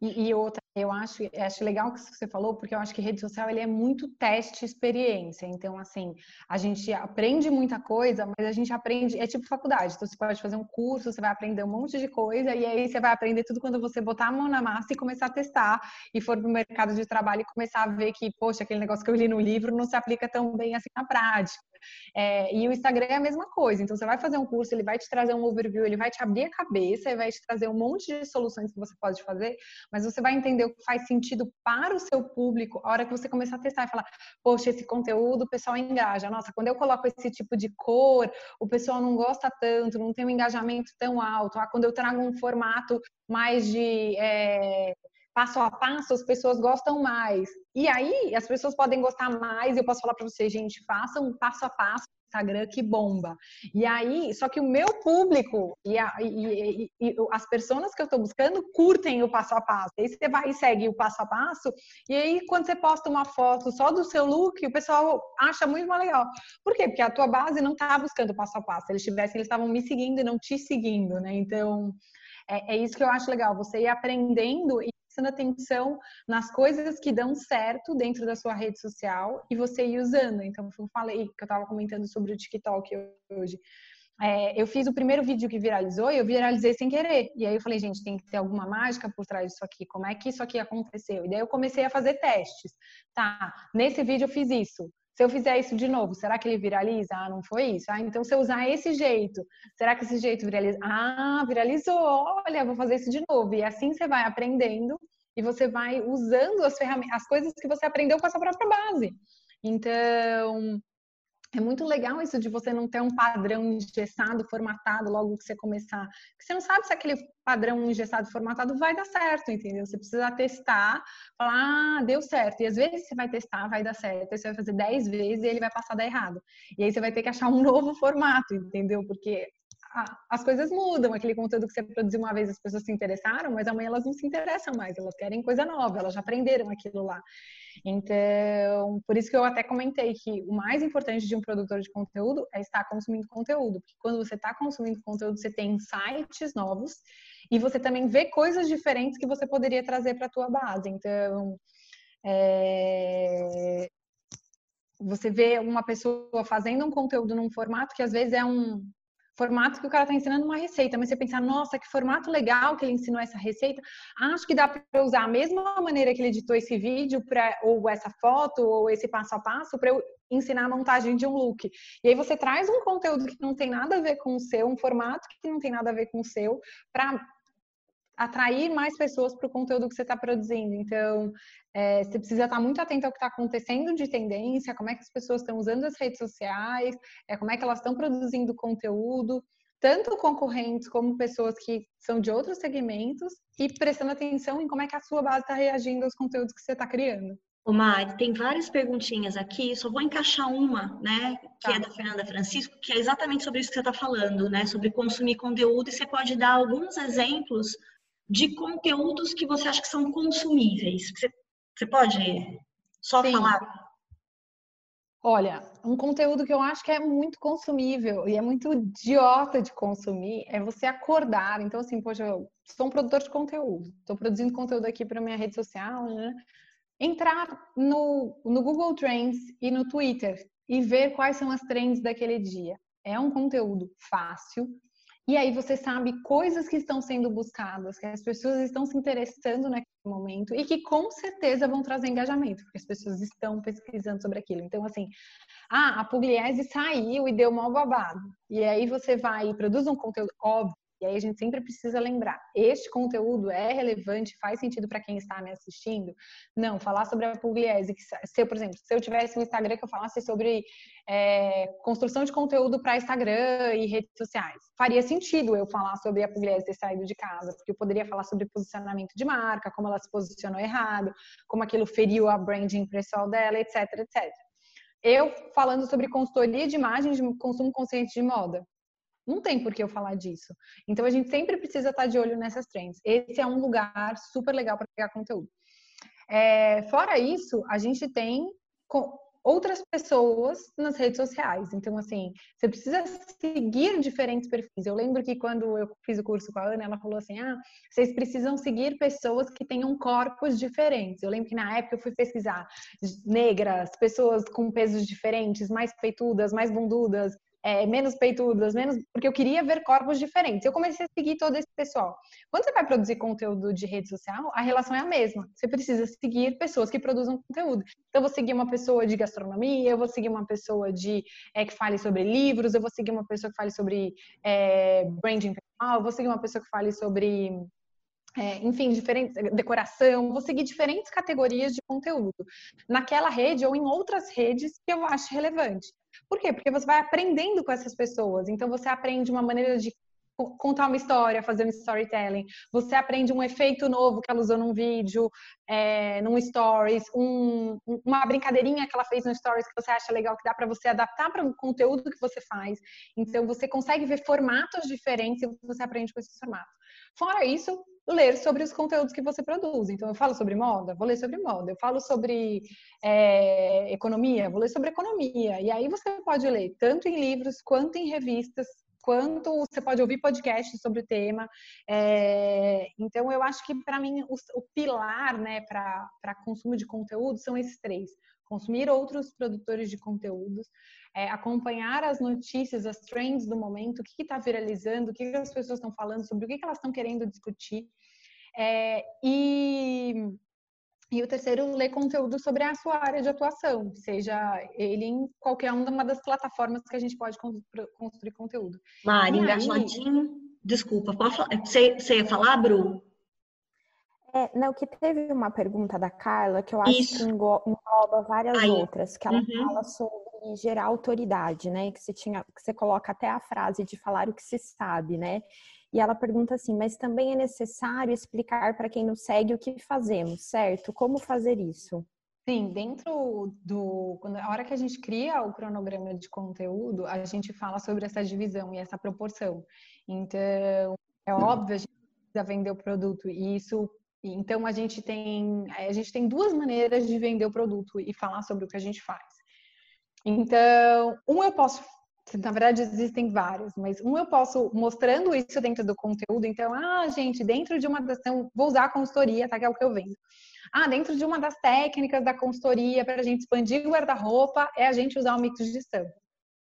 E, e, outra, eu acho, acho legal o que você falou, porque eu acho que rede social ele é muito teste experiência. Então, assim, a gente aprende muita coisa, mas a gente aprende, é tipo faculdade. Então, você pode fazer um curso, você vai aprender um monte de coisa, e aí você vai aprender tudo quando você botar a mão na massa e começar a testar, e for para o mercado de trabalho e começar a ver que, poxa, aquele negócio que eu li no livro não se aplica tão bem assim na prática. É, e o Instagram é a mesma coisa. Então, você vai fazer um curso, ele vai te trazer um overview, ele vai te abrir a cabeça, ele vai te trazer um monte de soluções que você pode fazer, mas você vai entender o que faz sentido para o seu público a hora que você começar a testar e falar, poxa, esse conteúdo o pessoal engaja. Nossa, quando eu coloco esse tipo de cor, o pessoal não gosta tanto, não tem um engajamento tão alto. Ah, quando eu trago um formato mais de. É passo a passo, as pessoas gostam mais. E aí, as pessoas podem gostar mais, eu posso falar para vocês, gente, façam um passo a passo Instagram que bomba. E aí, só que o meu público e, a, e, e, e as pessoas que eu estou buscando curtem o passo a passo. Aí você vai e segue o passo a passo, e aí quando você posta uma foto só do seu look, o pessoal acha muito mais legal. Por quê? Porque a tua base não está buscando passo a passo. Eles tivessem, eles estavam me seguindo e não te seguindo, né? Então, é, é, isso que eu acho legal, você ir aprendendo e prestando atenção nas coisas que dão certo dentro da sua rede social e você ir usando. Então, eu falei que eu estava comentando sobre o TikTok hoje. É, eu fiz o primeiro vídeo que viralizou e eu viralizei sem querer. E aí eu falei, gente, tem que ter alguma mágica por trás disso aqui. Como é que isso aqui aconteceu? E daí eu comecei a fazer testes. Tá, nesse vídeo eu fiz isso. Se eu fizer isso de novo, será que ele viraliza? Ah, não foi isso. Ah, então se eu usar esse jeito, será que esse jeito viraliza? Ah, viralizou. Olha, vou fazer isso de novo. E assim você vai aprendendo e você vai usando as ferramentas, as coisas que você aprendeu com a sua própria base. Então, é muito legal isso de você não ter um padrão engessado, formatado logo que você começar. Porque você não sabe se aquele padrão engessado, formatado vai dar certo, entendeu? Você precisa testar, falar, ah, deu certo. E às vezes você vai testar, vai dar certo. Aí você vai fazer 10 vezes e ele vai passar a dar errado. E aí você vai ter que achar um (laughs) novo formato, entendeu? Porque as coisas mudam. Aquele conteúdo que você produziu uma vez, as pessoas se interessaram, mas amanhã elas não se interessam mais, elas querem coisa nova, elas já aprenderam aquilo lá. Então, por isso que eu até comentei que o mais importante de um produtor de conteúdo é estar consumindo conteúdo, porque quando você está consumindo conteúdo, você tem insights novos e você também vê coisas diferentes que você poderia trazer para a tua base. Então, é... você vê uma pessoa fazendo um conteúdo num formato que às vezes é um formato que o cara está ensinando uma receita, mas você pensar, nossa, que formato legal que ele ensinou essa receita, acho que dá para usar a mesma maneira que ele editou esse vídeo, pra, ou essa foto, ou esse passo a passo, para eu ensinar a montagem de um look. E aí você traz um conteúdo que não tem nada a ver com o seu, um formato que não tem nada a ver com o seu, para atrair mais pessoas para o conteúdo que você está produzindo. Então, é, você precisa estar muito atento ao que está acontecendo de tendência, como é que as pessoas estão usando as redes sociais, é, como é que elas estão produzindo conteúdo, tanto concorrentes como pessoas que são de outros segmentos, e prestando atenção em como é que a sua base está reagindo aos conteúdos que você está criando. Ô Mari, tem várias perguntinhas aqui, só vou encaixar uma, né, que tá. é da Fernanda Francisco, que é exatamente sobre isso que você está falando, né, sobre consumir conteúdo, e você pode dar alguns exemplos de conteúdos que você acha que são consumíveis. Você, você pode só Sim. falar? Olha, um conteúdo que eu acho que é muito consumível e é muito idiota de consumir é você acordar. Então, assim, poxa, eu sou um produtor de conteúdo, estou produzindo conteúdo aqui para minha rede social, né? Entrar no, no Google Trends e no Twitter e ver quais são as trends daquele dia. É um conteúdo fácil, E aí você sabe coisas que estão sendo buscadas, que as pessoas estão se interessando naquele momento e que com certeza vão trazer engajamento, porque as pessoas estão pesquisando sobre aquilo. Então, assim, ah, a Pugliese saiu e deu mal babado. E aí você vai e produz um conteúdo óbvio e aí a gente sempre precisa lembrar: este conteúdo é relevante, faz sentido para quem está me assistindo? Não, falar sobre a Pugliese, que se eu, por exemplo, se eu tivesse um Instagram que eu falasse sobre é, construção de conteúdo para Instagram e redes sociais, faria sentido eu falar sobre a Pugliese ter saído de casa, porque eu poderia falar sobre posicionamento de marca, como ela se posicionou errado, como aquilo feriu a branding pessoal dela, etc, etc. Eu falando sobre consultoria de imagem de consumo consciente de moda não tem por que eu falar disso. Então a gente sempre precisa estar de olho nessas trends. Esse é um lugar super legal para pegar conteúdo. É, fora isso, a gente tem outras pessoas nas redes sociais. Então, assim, você precisa seguir diferentes perfis. Eu lembro que quando eu fiz o curso com a Ana, ela falou assim: ah, vocês precisam seguir pessoas que tenham corpos diferentes. Eu lembro que na época eu fui pesquisar negras, pessoas com pesos diferentes, mais peitudas, mais bundudas, é, menos peitudas, menos. Porque eu queria ver corpos diferentes. Eu comecei a seguir todo esse pessoal. Quando você vai produzir conteúdo de rede social, a relação é a mesma. Você precisa seguir pessoas que produzam conteúdo. Então, eu vou seguir uma pessoa de gastronomia, eu vou seguir uma pessoa de é, que fale sobre livros, eu vou seguir uma pessoa que fale sobre é, branding pessoal, eu vou seguir uma pessoa que fale sobre é, enfim, diferentes, decoração, vou seguir diferentes categorias de conteúdo naquela rede ou em outras redes que eu acho relevante. Por quê? Porque você vai aprendendo com essas pessoas. Então você aprende uma maneira de contar uma história, fazer um storytelling. Você aprende um efeito novo que ela usou num vídeo, é, num stories, um, uma brincadeirinha que ela fez no stories que você acha legal, que dá para você adaptar para o conteúdo que você faz. Então você consegue ver formatos diferentes e você aprende com esses formatos. Fora isso, ler sobre os conteúdos que você produz. Então, eu falo sobre moda, vou ler sobre moda. Eu falo sobre é, economia, vou ler sobre economia. E aí você pode ler tanto em livros quanto em revistas, quanto você pode ouvir podcasts sobre o tema. É, então, eu acho que para mim o, o, pilar, né, para consumo de conteúdo são esses três: consumir outros produtores de conteúdos, é, acompanhar as notícias, as trends do momento, o que está viralizando, o que, que, as pessoas estão falando sobre, o que, que elas estão querendo discutir. É, e, e o terceiro, ler conteúdo sobre a sua área de atuação, seja ele em qualquer uma das plataformas que a gente pode construir conteúdo. Mari, engajadinho. Desculpa, você, você ia falar, Bru? É, não, que teve uma pergunta da Carla que eu acho Isso. que engloba várias Aí. outras, que ela uhum. fala sobre gerar autoridade, né? Que você tinha, que você coloca até a frase de falar o que se sabe, né? E ela pergunta assim: mas também é necessário explicar para quem nos segue o que fazemos, certo? Como fazer isso? Sim, dentro do. Quando, a hora que a gente cria o cronograma de conteúdo, a gente fala sobre essa divisão e essa proporção. Então, é óbvio, a gente precisa vender o produto, e isso. Então, a gente tem, a gente tem duas maneiras de vender o produto e falar sobre o que a gente faz. Então, um eu posso, na verdade existem vários, mas um eu posso mostrando isso dentro do conteúdo. Então, ah, gente, dentro de uma das, então, vou usar a consultoria, tá? Que é o que eu vendo. Ah, dentro de uma das técnicas da consultoria para a gente expandir o guarda-roupa é a gente usar o mix de estampa.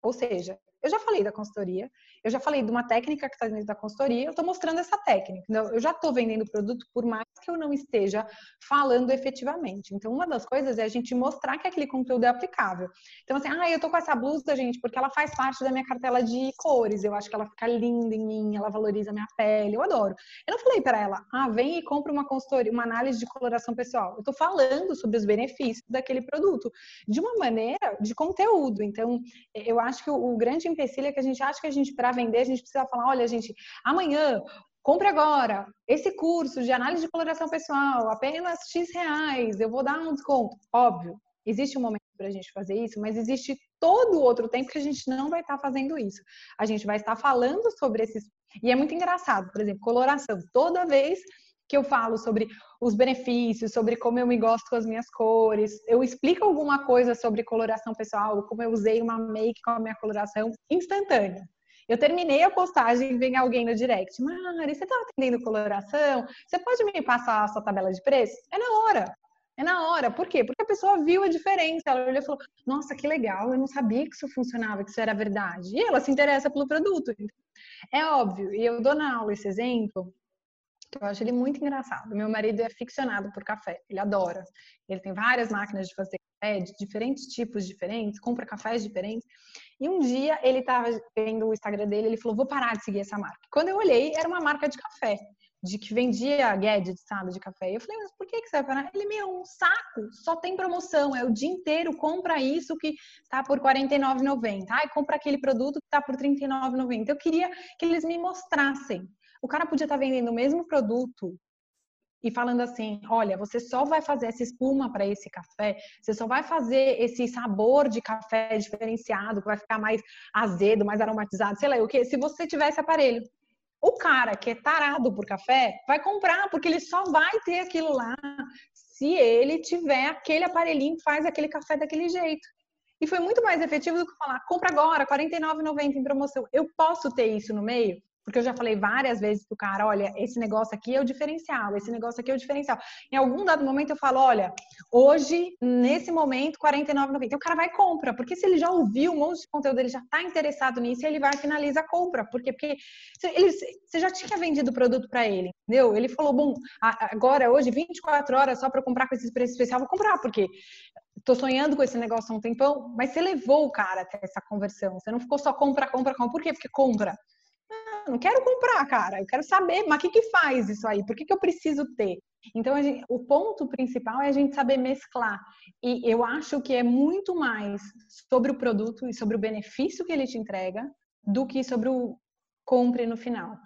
Ou seja, eu já falei da consultoria, eu já falei de uma técnica que está dentro da consultoria, eu estou mostrando essa técnica. Eu já estou vendendo o produto por mais que eu não esteja falando efetivamente. Então, uma das coisas é a gente mostrar que aquele conteúdo é aplicável. Então, assim, ah, eu tô com essa blusa, gente, porque ela faz parte da minha cartela de cores. Eu acho que ela fica linda em mim, ela valoriza a minha pele, eu adoro. Eu não falei para ela, ah, vem e compra uma consultoria, uma análise de coloração pessoal. Eu tô falando sobre os benefícios daquele produto de uma maneira de conteúdo. Então, eu acho que o, grande empecilho é que a gente acha que a gente, para vender, a gente precisa falar, olha, gente, amanhã compre agora esse curso de análise de coloração pessoal, apenas X reais, eu vou dar um desconto. Óbvio, existe um momento para a gente fazer isso, mas existe todo o outro tempo que a gente não vai estar tá fazendo isso. A gente vai estar falando sobre esses. E é muito engraçado, por exemplo, coloração. Toda vez que eu falo sobre os benefícios, sobre como eu me gosto com as minhas cores, eu explico alguma coisa sobre coloração pessoal, como eu usei uma make com a minha coloração instantânea. Eu terminei a postagem e vem alguém no direct. Mari, você está atendendo coloração? Você pode me passar a sua tabela de preço? É na hora. É na hora. Por quê? Porque a pessoa viu a diferença. Ela olhou e falou: Nossa, que legal, eu não sabia que isso funcionava, que isso era verdade. E ela se interessa pelo produto. É óbvio. E eu dou na aula esse exemplo, eu acho ele muito engraçado. Meu marido é ficcionado por café, ele adora. Ele tem várias máquinas de fazer café, de diferentes tipos diferentes, compra cafés diferentes. E um dia ele estava vendo o Instagram dele, ele falou: Vou parar de seguir essa marca. Quando eu olhei, era uma marca de café de que vendia gadgets, sabe, de café. E eu falei, mas por que, que você vai parar? Ele, meu, um saco, só tem promoção, é o dia inteiro, compra isso que tá por R$ 49,90. Ai, compra aquele produto que tá por R$ 39,90. Eu queria que eles me mostrassem. O cara podia estar tá vendendo o mesmo produto e falando assim, olha, você só vai fazer essa espuma para esse café, você só vai fazer esse sabor de café diferenciado, que vai ficar mais azedo, mais aromatizado, sei lá, o que, se você tiver esse aparelho. O cara que é tarado por café vai comprar, porque ele só vai ter aquilo lá se ele tiver aquele aparelhinho que faz aquele café daquele jeito. E foi muito mais efetivo do que falar, compra agora, R$ 49,90 em promoção. Eu posso ter isso no meio? Porque eu já falei várias vezes pro cara, olha, esse negócio aqui é o diferencial, esse negócio aqui é o diferencial. Em algum dado momento eu falo, olha, hoje, nesse momento, R$ 49,90. O cara vai e compra, porque se ele já ouviu um monte de conteúdo, ele já está interessado nisso, ele vai e finaliza a compra. Por quê? Porque ele, você já tinha vendido o produto para ele, entendeu? Ele falou, bom, agora, hoje, 24 horas só para comprar com esse preço especial, vou comprar, porque tô sonhando com esse negócio há um tempão, mas você levou o cara até essa conversão. Você não ficou só compra, compra, compra. Por quê? Porque compra não quero comprar, cara. Eu quero saber, mas o que, que faz isso aí? Por que, que eu preciso ter? Então, gente, o ponto principal é a gente saber mesclar. E eu acho que é muito mais sobre o produto e sobre o benefício que ele te entrega do que sobre o compre no final.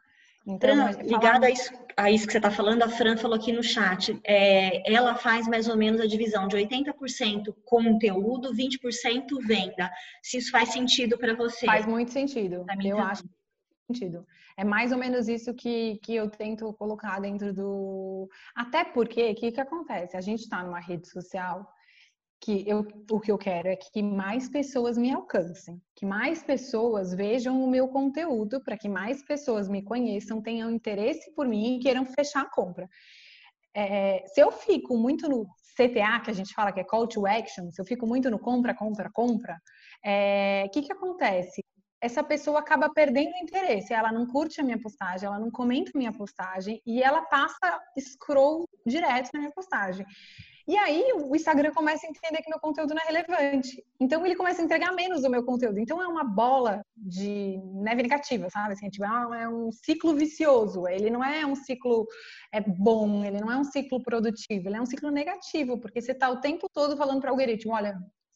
Então, Fran, ligada a isso, a isso que você está falando, a Fran falou aqui no chat, é, ela faz mais ou menos a divisão de 80% conteúdo, 20% venda. Se isso faz sentido para você? Faz muito sentido. Eu também. acho sentido. É mais ou menos isso que, que eu tento colocar dentro do. Até porque, o que, que acontece? A gente está numa rede social que eu, o que eu quero é que mais pessoas me alcancem, que mais pessoas vejam o meu conteúdo, para que mais pessoas me conheçam, tenham interesse por mim e queiram fechar a compra. É, se eu fico muito no CTA, que a gente fala que é Call to Action, se eu fico muito no compra, compra, compra, o é, que, que acontece? Essa pessoa acaba perdendo o interesse. Ela não curte a minha postagem, ela não comenta a minha postagem e ela passa scroll direto na minha postagem. E aí o Instagram começa a entender que meu conteúdo não é relevante. Então ele começa a entregar menos do meu conteúdo. Então é uma bola de neve negativa, sabe? Assim, tipo, é um ciclo vicioso. Ele não é um ciclo é bom, ele não é um ciclo produtivo, ele é um ciclo negativo, porque você está o tempo todo falando para o algoritmo, olha,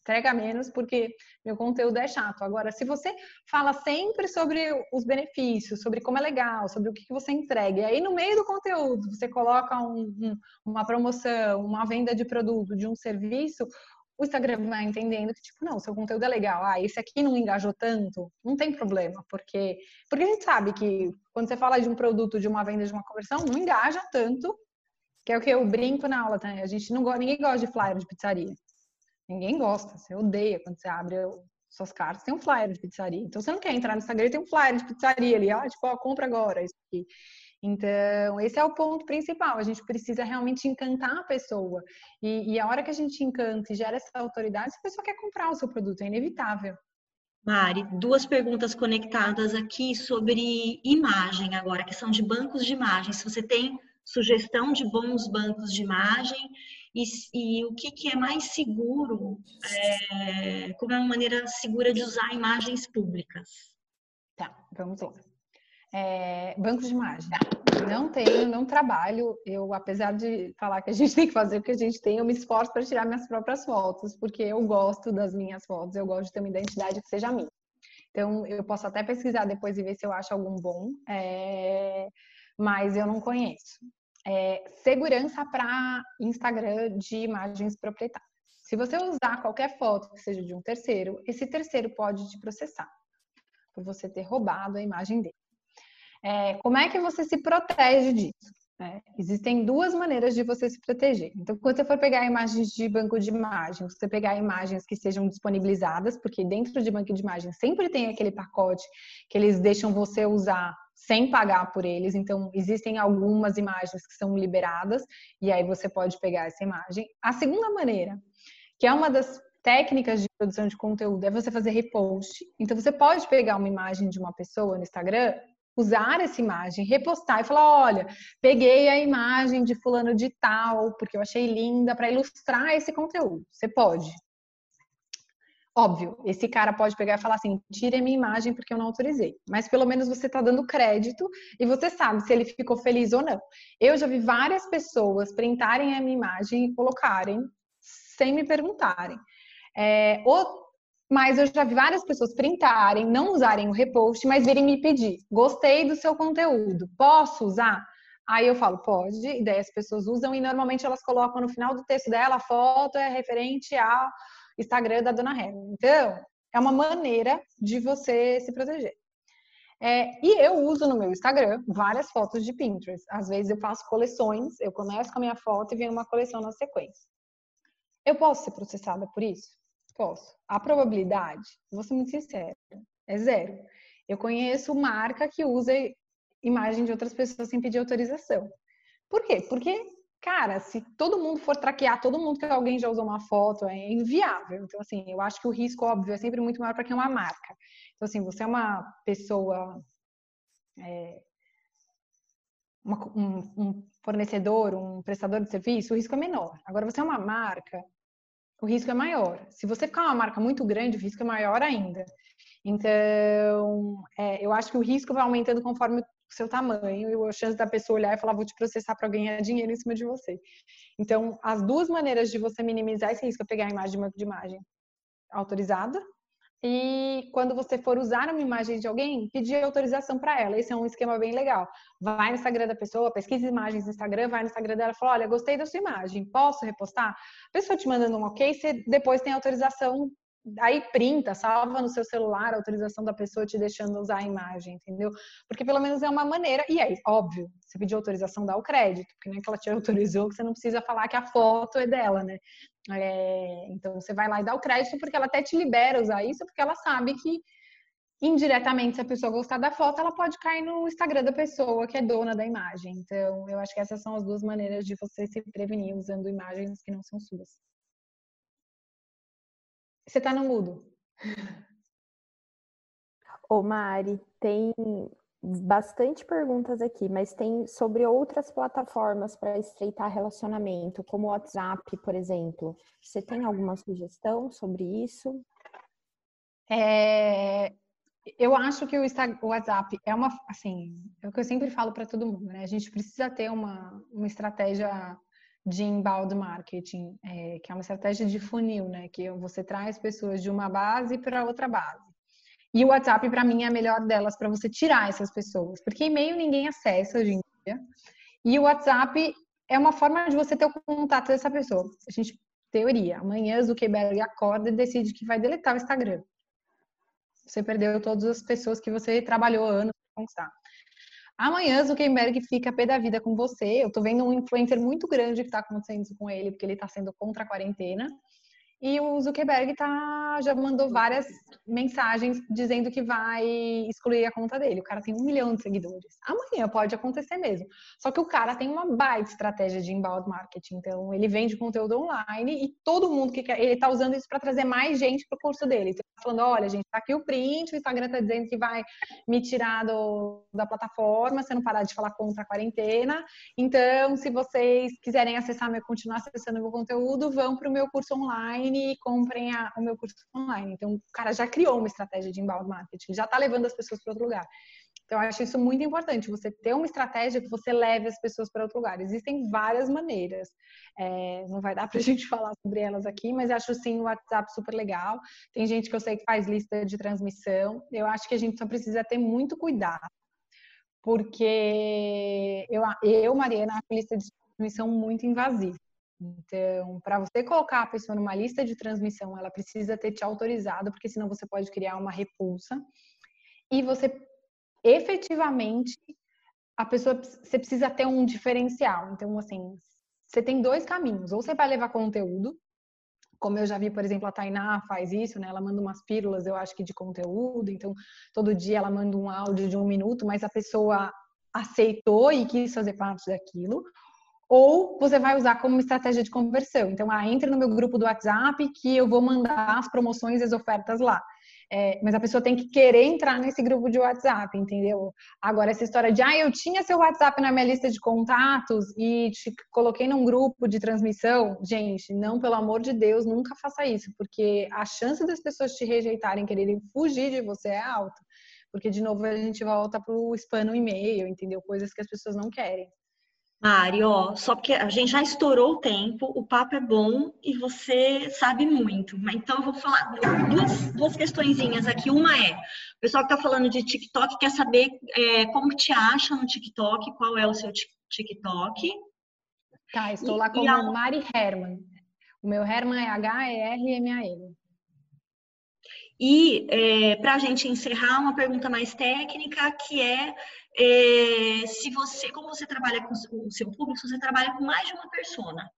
entrega menos porque meu conteúdo é chato. Agora, se você fala sempre sobre os benefícios, sobre como é legal, sobre o que você entrega, e aí no meio do conteúdo você coloca um, um, uma promoção, uma venda de produto, de um serviço, o Instagram vai entendendo que, tipo, não, seu conteúdo é legal, ah, esse aqui não engajou tanto, não tem problema, porque, porque a gente sabe que quando você fala de um produto, de uma venda, de uma conversão, não engaja tanto, que é o que eu brinco na aula, tá? A gente não ninguém gosta de flyer de pizzaria. Ninguém gosta, você odeia quando você abre suas cartas, tem um flyer de pizzaria. Então você não quer entrar no Instagram tem um flyer de pizzaria ali, ah, tipo, ó, compra agora isso aqui. Então, esse é o ponto principal. A gente precisa realmente encantar a pessoa. E, e a hora que a gente encanta e gera essa autoridade, a pessoa quer comprar o seu produto, é inevitável. Mari, duas perguntas conectadas aqui sobre imagem agora, que são de bancos de imagem. Se você tem sugestão de bons bancos de imagem e, e o que, que, é mais seguro, é, como é uma maneira segura de usar imagens públicas. Tá, vamos lá. É, bancos de imagem. Não tenho, não trabalho. Eu, apesar de falar que a gente (laughs) tem que fazer o que a gente tem, eu me esforço para tirar minhas próprias fotos, porque eu gosto das minhas fotos, eu gosto de ter uma identidade que seja minha. Então, eu posso até pesquisar depois e ver se eu acho algum bom, é... mas eu não conheço é, segurança para Instagram de imagens proprietárias. Se você usar qualquer foto que seja de um terceiro, esse terceiro pode te processar por você ter roubado a imagem dele. É, como é que você se protege disso? É, existem duas maneiras de você se proteger. Então, quando você for pegar imagens de banco de imagens, você pegar imagens que sejam disponibilizadas, porque dentro de banco de imagens sempre tem aquele pacote que eles deixam você usar sem pagar por eles. Então, existem algumas imagens que são liberadas e aí você pode pegar essa imagem. A segunda maneira, que é uma das técnicas de produção de conteúdo, é você fazer repost. Então, você pode pegar uma imagem de uma pessoa no Instagram, usar essa imagem, repostar e falar: olha, peguei a imagem de fulano de tal, porque eu achei linda, para ilustrar esse conteúdo. Você pode. Óbvio, esse cara pode pegar e falar assim: tire minha imagem porque eu não autorizei. Mas pelo menos você está dando crédito e você sabe se ele ficou feliz ou não. Eu já vi várias pessoas printarem a minha imagem e colocarem sem me perguntarem. É, ou, mas eu já vi várias pessoas printarem, não usarem o repost, mas virem me pedir: gostei do seu conteúdo, posso usar? Aí eu falo, pode, e daí as pessoas usam, e normalmente elas colocam no final do texto dela, a foto é referente ao Instagram da Dona Helen. Então, é uma maneira de você se proteger. É, e eu uso no meu Instagram várias fotos de Pinterest. Às vezes eu faço coleções, eu começo com a minha foto e vem uma coleção na sequência. Eu posso ser processada por isso? Posso. A probabilidade, vou ser muito sincera, é zero. Eu conheço marca que usa imagem de outras pessoas sem pedir autorização. Por quê? Porque cara, se todo mundo for traquear, todo mundo que alguém já usou uma foto, é inviável. Então, assim, eu acho que o risco, óbvio, é sempre muito maior para quem é uma marca. Então, assim, você é uma pessoa, é, uma, um, um, fornecedor, um prestador de serviço, o risco é menor. Agora, você é uma marca, o risco é maior. Se você ficar uma marca muito grande, o risco é maior ainda. Então, é, eu acho que o risco vai aumentando conforme seu tamanho e a chance da pessoa olhar e falar, vou te processar para ganhar dinheiro em cima de você. Então, as duas maneiras de você minimizar esse risco é pegar a imagem de uma de imagem autorizada e quando você for usar uma imagem de alguém, pedir autorização para ela. Esse é um esquema bem legal. Vai no Instagram da pessoa, pesquisa imagens no Instagram, vai no Instagram dela e fala: Olha, gostei da sua imagem, posso repostar? A pessoa te mandando um ok, você depois tem autorização aí printa, salva no seu celular a autorização da pessoa te deixando usar a imagem, entendeu? Porque pelo menos é uma maneira, e aí, óbvio, você pediu autorização, dá o crédito, porque não é que ela te (laughs) autorizou, que você não precisa falar que a foto é dela, né? É, então você vai lá e dá o crédito, porque ela até te libera usar isso, porque ela sabe que indiretamente, se a pessoa gostar da foto, ela pode cair no Instagram da pessoa que é dona da imagem. Então, eu acho que essas são as duas maneiras de você se prevenir usando imagens que não são suas. Você tá no mudo. Ô Mari, tem bastante perguntas aqui, mas tem sobre outras plataformas para estreitar relacionamento, como o WhatsApp, por exemplo. Você tem alguma sugestão sobre isso? É, eu acho que o, o, WhatsApp é uma, assim, é o que eu sempre falo para todo mundo, né? A gente precisa ter uma, uma estratégia de inbound marketing, é, que é uma estratégia de funil, né? Que você traz pessoas de uma base para outra base. E o WhatsApp, para mim, é a melhor delas para você tirar essas pessoas, porque e-mail ninguém acessa hoje em dia. E o WhatsApp é uma forma de você ter o contato dessa pessoa. A gente, teoria, amanhã Zuckerberg acorda e decide que vai deletar o Instagram. Você perdeu todas as pessoas que você trabalhou anos para conquistar. Amanhã Zuckerberg fica pé da vida com você. Eu tô vendo um influencer muito grande que tá acontecendo com ele, porque ele tá sendo contra a quarentena. E o Zuckerberg tá, já mandou várias mensagens dizendo que vai excluir a conta dele. O cara tem um milhão de seguidores. Amanhã pode acontecer mesmo. Só que o cara tem uma baita estratégia de inbound marketing. Então, ele vende conteúdo online e todo mundo que quer. Ele tá usando isso para trazer mais gente pro curso dele. Então, tá falando: olha, gente, tá aqui o print, o Instagram tá dizendo que vai me tirar do, da plataforma se eu não parar de falar contra a quarentena. Então, se vocês quiserem acessar, meu, continuar acessando meu conteúdo, vão pro meu curso online online e comprem a, o meu curso online. Então, o cara já criou uma estratégia de inbound marketing, já está levando as pessoas para outro lugar. Então, eu acho isso muito importante, você ter uma estratégia que você leve as pessoas para outro lugar. Existem várias maneiras. É, não vai dar para a (laughs) gente falar sobre elas aqui, mas acho sim o WhatsApp super legal. Tem gente que eu sei que faz lista de transmissão. Eu acho que a gente só precisa ter muito cuidado, porque eu, eu Mariana, acho lista de transmissão muito invasiva. Então, para você colocar a pessoa numa lista de transmissão, ela precisa ter te autorizado, porque senão você pode criar uma repulsa. E você efetivamente a pessoa você precisa ter um diferencial. Então, assim, você tem dois caminhos. Ou você vai levar conteúdo como eu já vi, por exemplo, a Tainá faz isso, né? Ela manda umas pílulas, eu acho que de conteúdo, então todo dia ela manda um áudio de um minuto, mas a pessoa aceitou e quis fazer parte daquilo. Ou você vai usar como estratégia de conversão. Então, ah, entre no meu grupo do WhatsApp que eu vou mandar as promoções e as ofertas lá. É, mas a pessoa tem que querer entrar nesse grupo de WhatsApp, entendeu? Agora, essa história de, ah, eu tinha seu WhatsApp na minha lista de contatos e te coloquei num grupo de transmissão. Gente, não, pelo amor de Deus, nunca faça isso, porque a chance das pessoas te rejeitarem, quererem fugir de você é alta. Porque, de novo, a gente volta para o spam no e-mail, entendeu? Coisas que as pessoas não querem. Mari, ó, só porque a gente já estourou o tempo, o papo é bom e você sabe muito. Então, eu vou falar duas, duas questõezinhas aqui. Uma é, o pessoal que está falando de TikTok quer saber é, como te acha no TikTok, qual é o seu TikTok. Tá, estou lá como a... Mari Herman. O meu Herman é H-E-R-M-A-N. E é, para a gente encerrar, uma pergunta mais técnica, que é é, se você, como você trabalha com o seu público, você trabalha com mais de uma persona.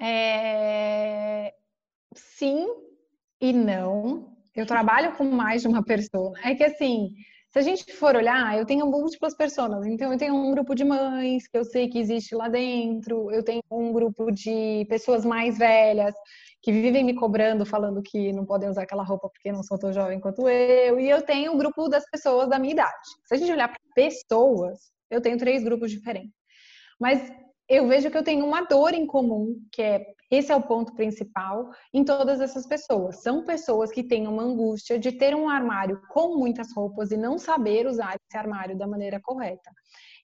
É... Sim e não. Eu trabalho com mais de uma pessoa. É que assim, se a gente for olhar, eu tenho múltiplas pessoas. Então, eu tenho um grupo de mães que eu sei que existe lá dentro. Eu tenho um grupo de pessoas mais velhas que vivem me cobrando, falando que não podem usar aquela roupa porque não sou tão jovem quanto eu. E eu tenho um grupo das pessoas da minha idade. Se a gente olhar para pessoas, eu tenho três grupos diferentes. Mas eu vejo que eu tenho uma dor em comum, que é esse é o ponto principal em todas essas pessoas. São pessoas que têm uma angústia de ter um armário com muitas roupas e não saber usar esse armário da maneira correta.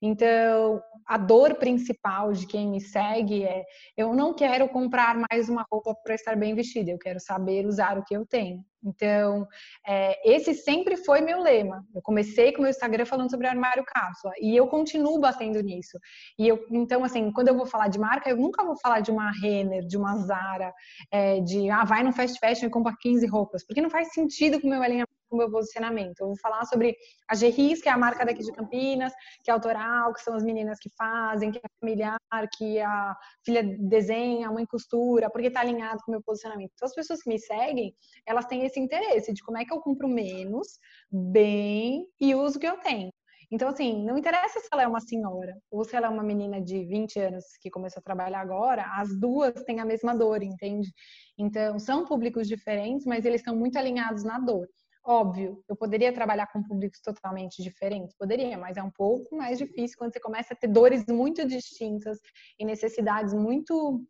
Então, a dor principal de quem me segue é: eu não quero comprar mais uma roupa para estar bem vestida, eu quero saber usar o que eu tenho. Então, é, esse sempre foi meu lema. Eu comecei com meu Instagram falando sobre armário cápsula e eu continuo batendo nisso. E eu, então, assim, quando eu vou falar de marca, eu nunca vou falar de uma Renner, de uma Zara, é, de ah, vai no fast fashion e compra 15 roupas, porque não faz sentido com o meu alinhamento o meu posicionamento. Eu vou falar sobre a Gerris, que é a marca daqui de Campinas, que é autoral, que são as meninas que fazem, que é familiar, que a filha desenha, a mãe costura, porque está alinhado com o meu posicionamento. Então, as pessoas que me seguem, elas têm esse interesse de como é que eu compro menos, bem e uso o que eu tenho. Então, assim, não interessa se ela é uma senhora ou se ela é uma menina de 20 anos que começou a trabalhar agora, as duas têm a mesma dor, entende? Então, são públicos diferentes, mas eles estão muito alinhados na dor. Óbvio, eu poderia trabalhar com públicos totalmente diferentes, poderia, mas é um pouco mais difícil quando você começa a ter dores muito distintas e necessidades muito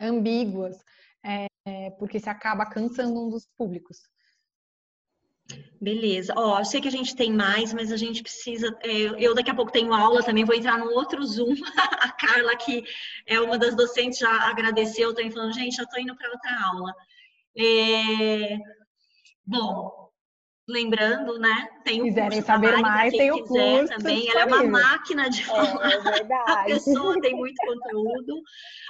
ambíguas, é, porque você acaba cansando um dos públicos. Beleza. Ó, eu sei que a gente tem mais, mas a gente precisa. É, eu daqui a pouco tenho aula também, vou entrar no outro Zoom. (laughs) a Carla, que é uma das docentes, já agradeceu, também falando, gente, eu estou indo para outra aula. É, Bom, lembrando, né? Tem o Quiserem curso saber mais, tem o curso também. Ela é uma máquina de é, falar. É, (laughs) verdade. A pessoa tem muito conteúdo.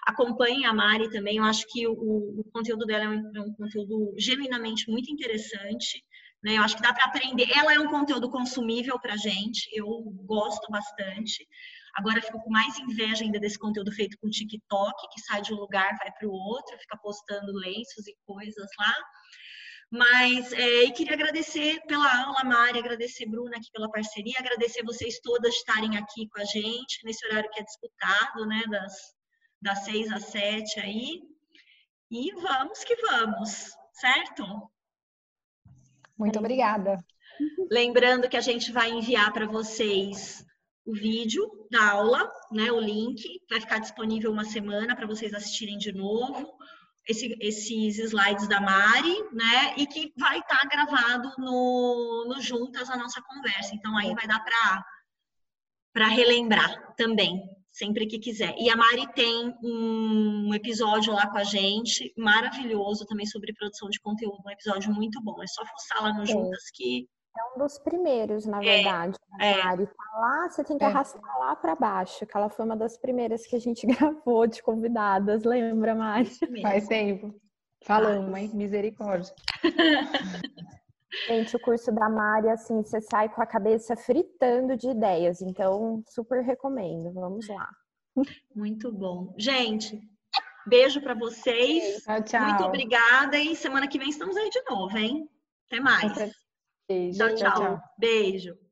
Acompanhe a Mari também. Eu acho que o, o conteúdo dela é um, é um, conteúdo genuinamente muito interessante. Né? Eu acho que dá para aprender. Ela é um conteúdo consumível para gente. Eu gosto bastante. Agora fico com mais inveja ainda desse conteúdo feito com TikTok, que sai de um lugar, vai para o outro, fica postando lenços e coisas lá. Mas, é, e queria agradecer pela aula, Mari, agradecer, Bruna, aqui pela parceria, agradecer vocês todas estarem aqui com a gente, nesse horário que é disputado, né, das, das seis às sete aí. E vamos que vamos, certo? Muito obrigada. Lembrando que a gente vai enviar para vocês o vídeo da aula, né, o link, vai ficar disponível uma semana para vocês assistirem de novo esse, esses slides da Mari, né? E que vai estar tá gravado no, no Juntas a nossa conversa. Então aí vai dar para relembrar também, sempre que quiser. E a Mari tem um episódio lá com a gente, maravilhoso também sobre produção de conteúdo, um episódio muito bom. É só fuçar lá no Juntas que é um dos primeiros, na é, verdade. É, Mari. Tá lá, você tem que é. arrastar lá para baixo, que ela foi uma das primeiras que a gente (laughs) gravou de convidadas, lembra, Mari? Faz tempo. Falamos, hein? Misericórdia. Gente, o curso da Mari, assim, você sai com a cabeça fritando de ideias, então super recomendo. Vamos lá. Muito bom. Gente, Beijo para vocês. Tchau, tchau. Muito obrigada e semana que vem estamos aí de novo, hein? Até mais. Beijo. tchau. tchau. tchau. Beijo.